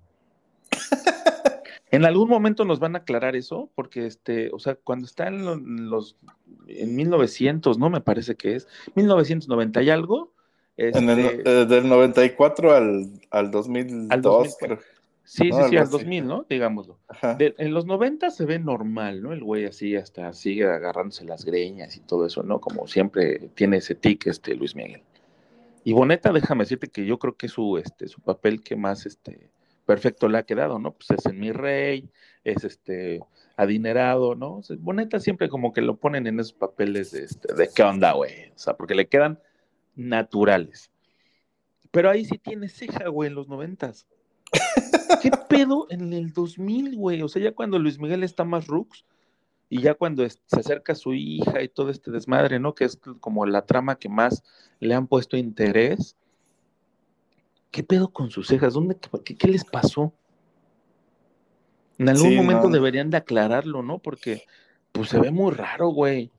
en algún momento nos van a aclarar eso, porque este, o sea, cuando está en los, en 1900, ¿no? Me parece que es 1990 y algo. en el, este eh, del 94 al, al 2002, creo. Sí, sí, sí, al 2000, ¿no? Digámoslo. en los 90 se ve normal, ¿no? El güey así hasta sigue agarrándose las greñas y todo eso, ¿no? Como siempre tiene ese tic este Luis Miguel. Y Boneta, déjame decirte que yo creo que su, este, su papel que más este, perfecto le ha quedado, ¿no? Pues es en mi rey, es este adinerado, ¿no? Boneta siempre como que lo ponen en esos papeles de, este, de qué onda, güey. O sea, porque le quedan naturales. Pero ahí sí tiene ceja, güey, en los noventas. ¿Qué pedo en el 2000, güey? O sea, ya cuando Luis Miguel está más rooks y ya cuando se acerca su hija y todo este desmadre, ¿no? Que es como la trama que más le han puesto interés. ¿Qué pedo con sus cejas? ¿Dónde, qué, les pasó? En algún momento deberían de aclararlo, ¿no? Porque pues se ve muy raro, güey.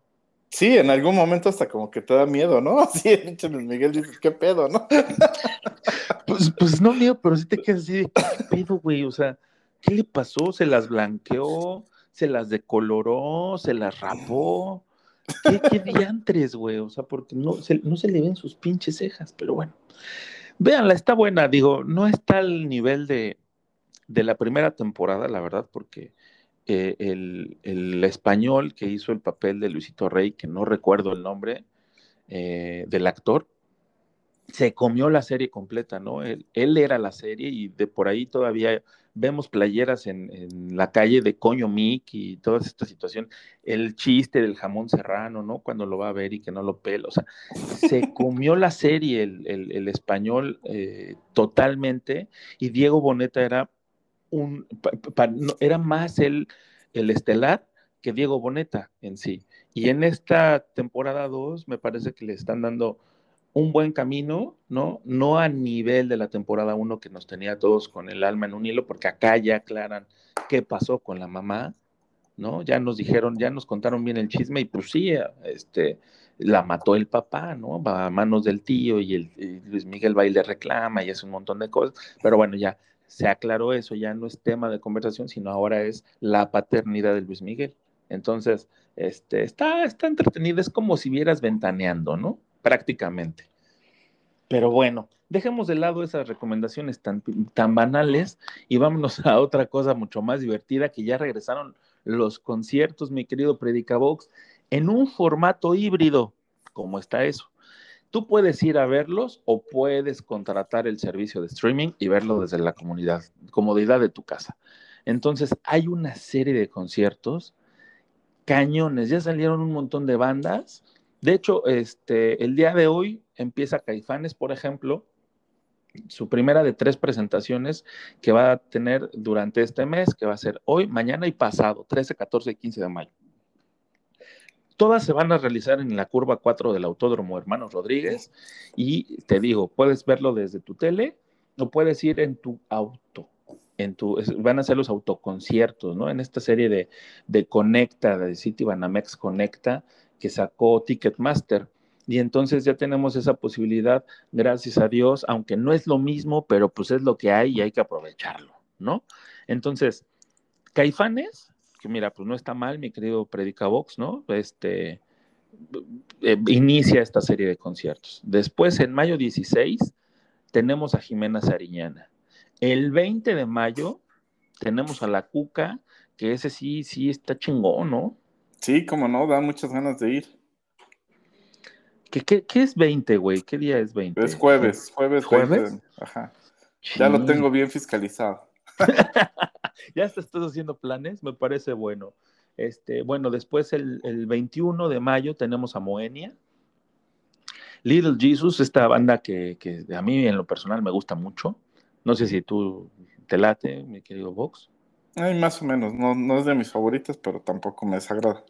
Sí, en algún momento hasta como que te da miedo, ¿no? Sí, Luis Miguel dices, ¿qué pedo, no? Pues, pues no miedo, pero sí te quedas así ¿qué pedo, güey? O sea, ¿qué le pasó? ¿Se las blanqueó? ¿Se las decoloró? ¿Se las rapó? ¿Qué, qué diantres, güey? O sea, porque no se, no se le ven sus pinches cejas, pero bueno. Véanla, está buena, digo, no está al nivel de, de la primera temporada, la verdad, porque eh, el, español que hizo el papel de Luisito Rey, que no recuerdo el nombre eh, del actor, se comió la serie completa, ¿no? Él, era la serie y de por ahí todavía vemos playeras en, la calle de Coño Mick y toda esta situación, el chiste del jamón serrano, ¿no? Cuando lo va a ver y que no lo pela, o sea, se comió la serie el, español eh, totalmente y Diego Boneta era un, era más el, el estelar que Diego Boneta en sí. Y en esta temporada 2 me parece que le están dando un buen camino, ¿no? No a nivel de la temporada 1 que nos tenía todos con el alma en un hilo, porque acá ya aclaran qué pasó con la mamá, ¿no? Ya nos dijeron, ya nos contaron bien el chisme y pues sí, este, la mató el papá, ¿no? Va a manos del tío y, el, Luis Miguel va y le reclama y hace un montón de cosas, pero bueno, ya se aclaró eso, ya no es tema de conversación, sino ahora es la paternidad de Luis Miguel. Entonces, este, está, está entretenida, es como si vieras ventaneando, ¿no? Prácticamente. Pero bueno, dejemos de lado esas recomendaciones tan, tan banales y vámonos a otra cosa mucho más divertida, que ya regresaron los conciertos, mi querido Predicabox, en un formato híbrido. ¿Cómo está eso? Tú puedes ir a verlos o puedes contratar el servicio de streaming y verlo desde la comodidad de tu casa. Entonces, hay una serie de conciertos, cañones, ya salieron un montón de bandas. De hecho, este, el día de hoy empieza Caifanes, por ejemplo, su primera de tres presentaciones que va a tener durante este mes, que va a ser hoy, mañana y pasado, 13, 14 y 15 de mayo. Todas se van a realizar en la curva 4 del Autódromo Hermanos Rodríguez y te digo, puedes verlo desde tu tele o puedes ir en tu auto. En tu, van a ser los autoconciertos, ¿no? En esta serie de, de Conecta, de City Banamex Conecta, que sacó Ticketmaster. Y entonces ya tenemos esa posibilidad, gracias a Dios, aunque no es lo mismo, pero pues es lo que hay y hay que aprovecharlo, ¿no? Entonces, Caifanes que mira, pues no está mal, mi querido Predicavox, ¿no? Este, eh, inicia esta serie de conciertos. Después, en mayo 16, tenemos a Jimena Sariñana. El 20 de mayo tenemos a la Cuca, que ese sí, sí está chingón, ¿no? Sí, como no, da muchas ganas de ir. ¿Qué, qué, es 20, güey? ¿Qué día es 20? Es jueves, jueves. ¿Jueves? Ajá. Ya lo tengo bien fiscalizado. ya estás haciendo planes, me parece bueno. Este, bueno, después el, 21 de mayo tenemos a Moenia. Little Jesus, esta banda que, a mí en lo personal me gusta mucho. No sé si tú te late, mi querido Vox. Ay, más o menos, no, no es de mis favoritas, pero tampoco me desagrada.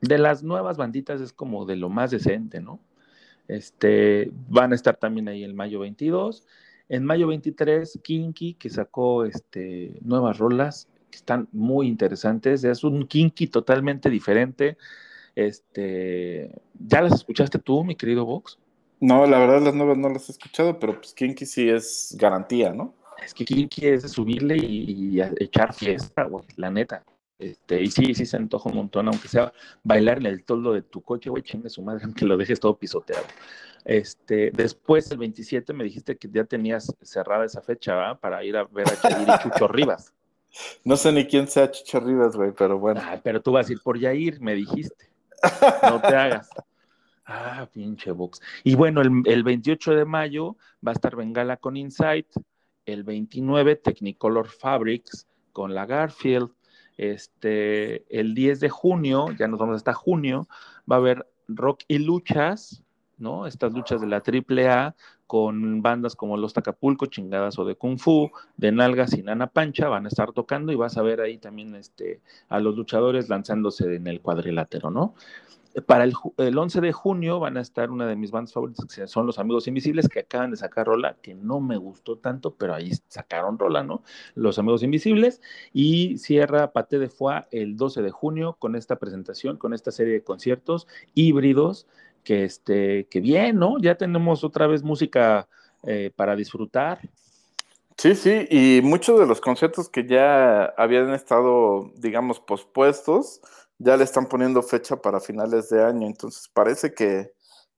De las nuevas banditas es como de lo más decente, ¿no? Este, van a estar también ahí el mayo 22. En mayo 23, Kinky, que sacó este, nuevas rolas que están muy interesantes. Es un Kinky totalmente diferente. Este, ¿Ya las escuchaste tú, mi querido Vox? No, la verdad las nuevas no las he escuchado, pero pues Kinky sí es garantía, ¿no? Es que Kinky es subirle y, echar fiesta, güey, la neta. Este, y sí, sí se antoja un montón, aunque sea bailar en el toldo de tu coche, güey, chingue su madre, aunque lo dejes todo pisoteado. Este, después, el 27, me dijiste que ya tenías cerrada esa fecha, ¿va? Para ir a ver a Yair y Chucho Rivas. No sé ni quién sea Chucho Rivas, güey, pero bueno. Ah, pero tú vas a ir por Yair, me dijiste. No te hagas. Ah, pinche box. Y bueno, el, el 28 de mayo va a estar Bengala con Insight el 29 Technicolor Fabrics con la Garfield. Este, el 10 de junio, ya nos vamos hasta junio, va a haber rock y luchas, ¿no? Estas luchas de la AAA con bandas como Los Tacapulco, Chingadas o de Kung Fu, de Nalgas y Nana Pancha van a estar tocando y vas a ver ahí también este, a los luchadores lanzándose en el cuadrilátero, ¿no? Para el, 11 de junio van a estar una de mis bandas favoritas, que son Los Amigos Invisibles, que acaban de sacar rola, que no me gustó tanto, pero ahí sacaron rola, ¿no? Los Amigos Invisibles. Y cierra Pate de Foix el 12 de junio con esta presentación, con esta serie de conciertos híbridos, que, este, que bien, ¿no? Ya tenemos otra vez música eh, para disfrutar. Sí, sí, y muchos de los conciertos que ya habían estado, digamos, pospuestos, ya le están poniendo fecha para finales de año, entonces parece que,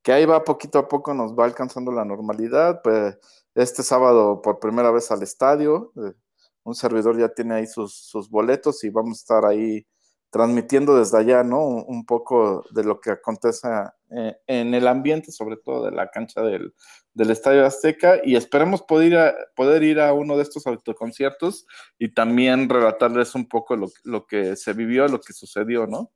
ahí va poquito a poco, nos va alcanzando la normalidad. Pues este sábado por primera vez al estadio, eh, un servidor ya tiene ahí sus, sus boletos y vamos a estar ahí transmitiendo desde allá, ¿no? Un, poco de lo que acontece eh, en el ambiente, sobre todo de la cancha del, Estadio Azteca, y esperemos poder ir, a, poder ir a uno de estos autoconciertos y también relatarles un poco lo, que se vivió, lo que sucedió, ¿no?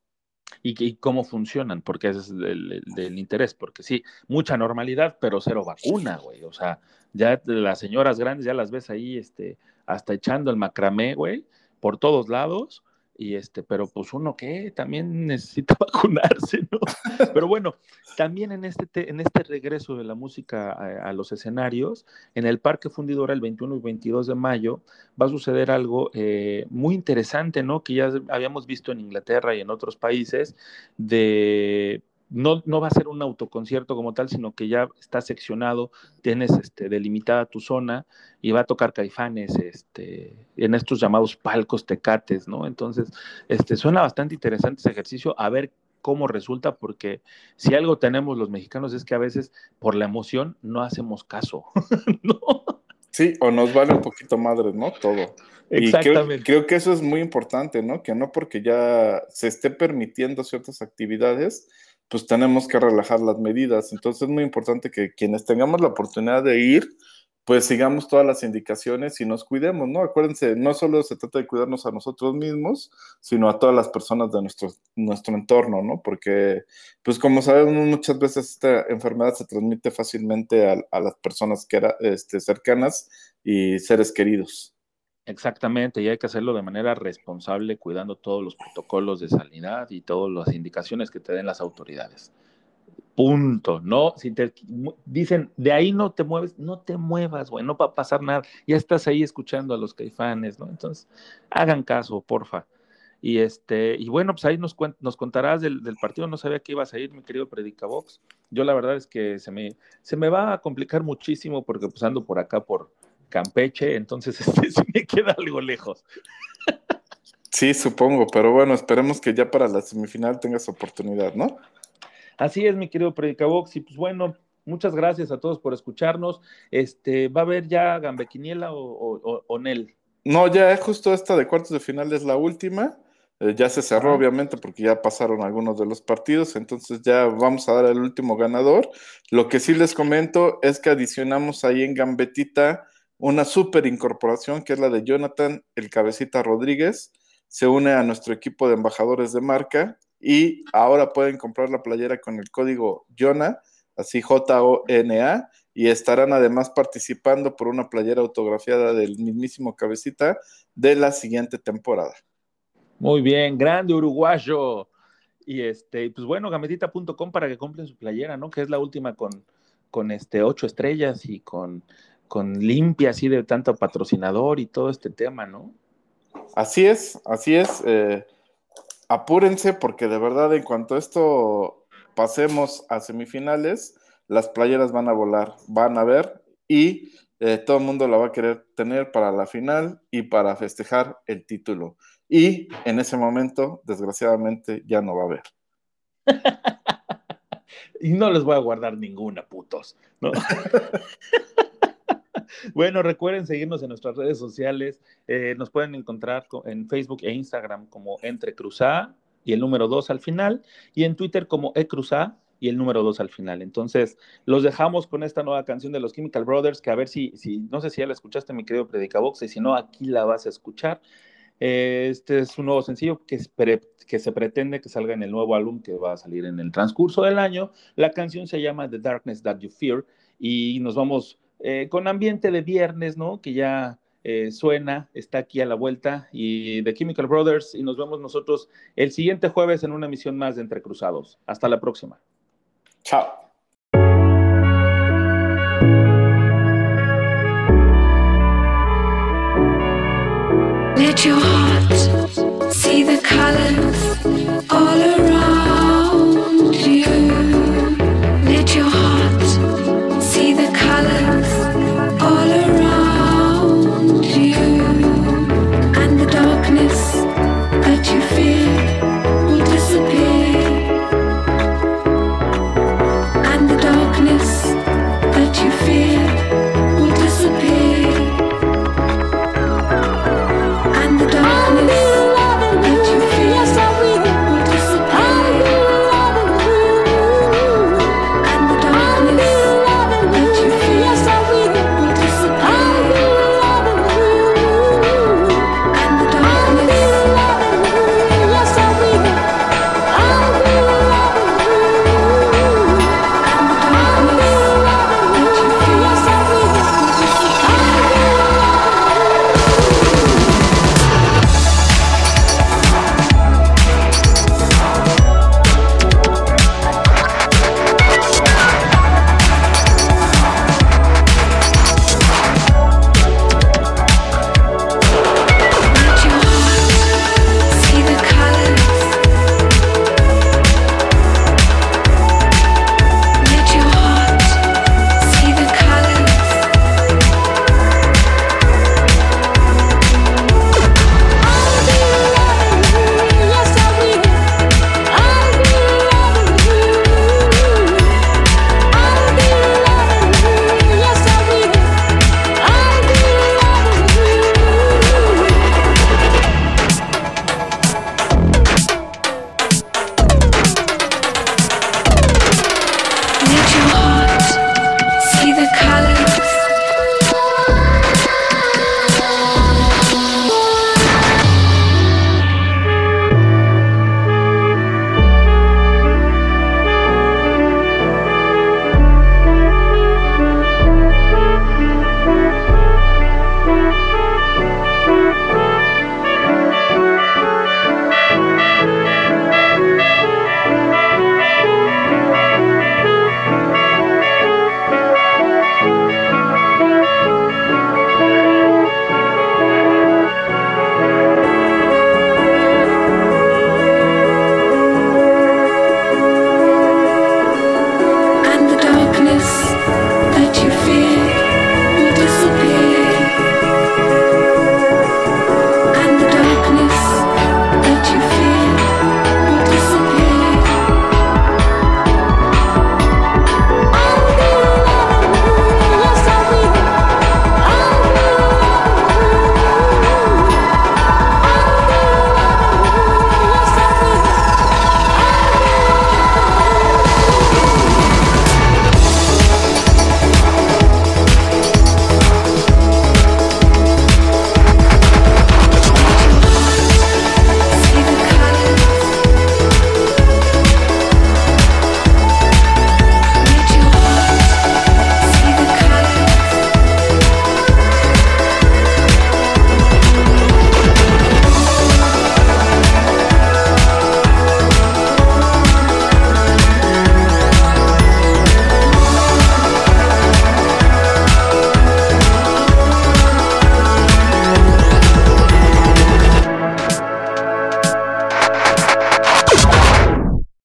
Y, cómo funcionan, porque ese es el, interés, porque sí, mucha normalidad, pero cero vacuna, güey. O sea, ya las señoras grandes ya las ves ahí, este, hasta echando el macramé, güey, por todos lados y este, pero pues uno que también necesita vacunarse, ¿no? Pero bueno, también en este, en este regreso de la música a, los escenarios, en el Parque Fundidora el 21 y 22 de mayo va a suceder algo eh, muy interesante, ¿no? Que ya habíamos visto en Inglaterra y en otros países de no, no, va a ser un autoconcierto como tal, sino que ya está seccionado, tienes este, delimitada tu zona y va a tocar caifanes este, en estos llamados palcos tecates, ¿no? Entonces, este, suena bastante interesante ese ejercicio, a ver cómo resulta, porque si algo tenemos los mexicanos es que a veces por la emoción no hacemos caso, ¿no? Sí, o nos vale un poquito madre, ¿no? Todo. Exactamente. creo, que eso es muy importante, ¿no? Que no porque ya se esté permitiendo ciertas actividades, pues tenemos que relajar las medidas. Entonces es muy importante que quienes tengamos la oportunidad de ir, pues sigamos todas las indicaciones y nos cuidemos, ¿no? Acuérdense, no solo se trata de cuidarnos a nosotros mismos, sino a todas las personas de nuestro, nuestro entorno, ¿no? Porque, pues como sabemos, muchas veces esta enfermedad se transmite fácilmente a, las personas que era, este, cercanas y seres queridos. Exactamente, y hay que hacerlo de manera responsable, cuidando todos los protocolos de sanidad y todas las indicaciones que te den las autoridades. Punto. No, si te dicen de ahí no te mueves, no te muevas, güey, no va a pasar nada. Ya estás ahí escuchando a los caifanes, ¿no? Entonces, hagan caso, porfa. Y este, y bueno, pues ahí nos, nos contarás del, partido. No sabía que ibas a ir, mi querido Predicabox. Yo la verdad es que se me, se me va a complicar muchísimo porque pues ando por acá por, Campeche, entonces este sí me queda algo lejos. Sí, supongo, pero bueno, esperemos que ya para la semifinal tengas oportunidad, ¿no? Así es, mi querido Predicabox, y pues bueno, muchas gracias a todos por escucharnos. Este, ¿va a haber ya Gambequiniela o, o, Nel? No, ya justo esta de cuartos de final es la última. Eh, ya se cerró, obviamente, porque ya pasaron algunos de los partidos, entonces ya vamos a dar el último ganador. Lo que sí les comento es que adicionamos ahí en Gambetita una super incorporación que es la de Jonathan El Cabecita Rodríguez. Se une a nuestro equipo de embajadores de marca y ahora pueden comprar la playera con el código JONA, así J-O-N-A, y estarán además participando por una playera autografiada del mismísimo Cabecita de la siguiente temporada. Muy bien, grande uruguayo. Y este, pues bueno, gametita.com para que compren su playera, ¿no? Que es la última con, con este ocho estrellas y con con limpia así de tanto patrocinador y todo este tema, ¿no? Así es, así es. Eh, apúrense porque de verdad en cuanto esto pasemos a semifinales, las playeras van a volar, van a ver y eh, todo el mundo la va a querer tener para la final y para festejar el título. Y en ese momento, desgraciadamente, ya no va a haber. y no les voy a guardar ninguna, putos. ¿no? bueno, recuerden seguirnos en nuestras redes sociales. Eh, nos pueden encontrar en Facebook e Instagram como Entre y el número 2 al final, y en Twitter como eCruzá, y el número dos al final. Entonces, los dejamos con esta nueva canción de los Chemical Brothers, que a ver si, si no sé si ya la escuchaste, mi querido Predicabox, y si no, aquí la vas a escuchar. Este es un nuevo sencillo que se pretende que salga en el nuevo álbum que va a salir en el transcurso del año. La canción se llama The Darkness That You Fear y nos vamos eh, con ambiente de viernes, ¿no? Que ya eh, suena, está aquí a la vuelta y de Chemical Brothers y nos vemos nosotros el siguiente jueves en una emisión más de Entre Cruzados. Hasta la próxima. Chao.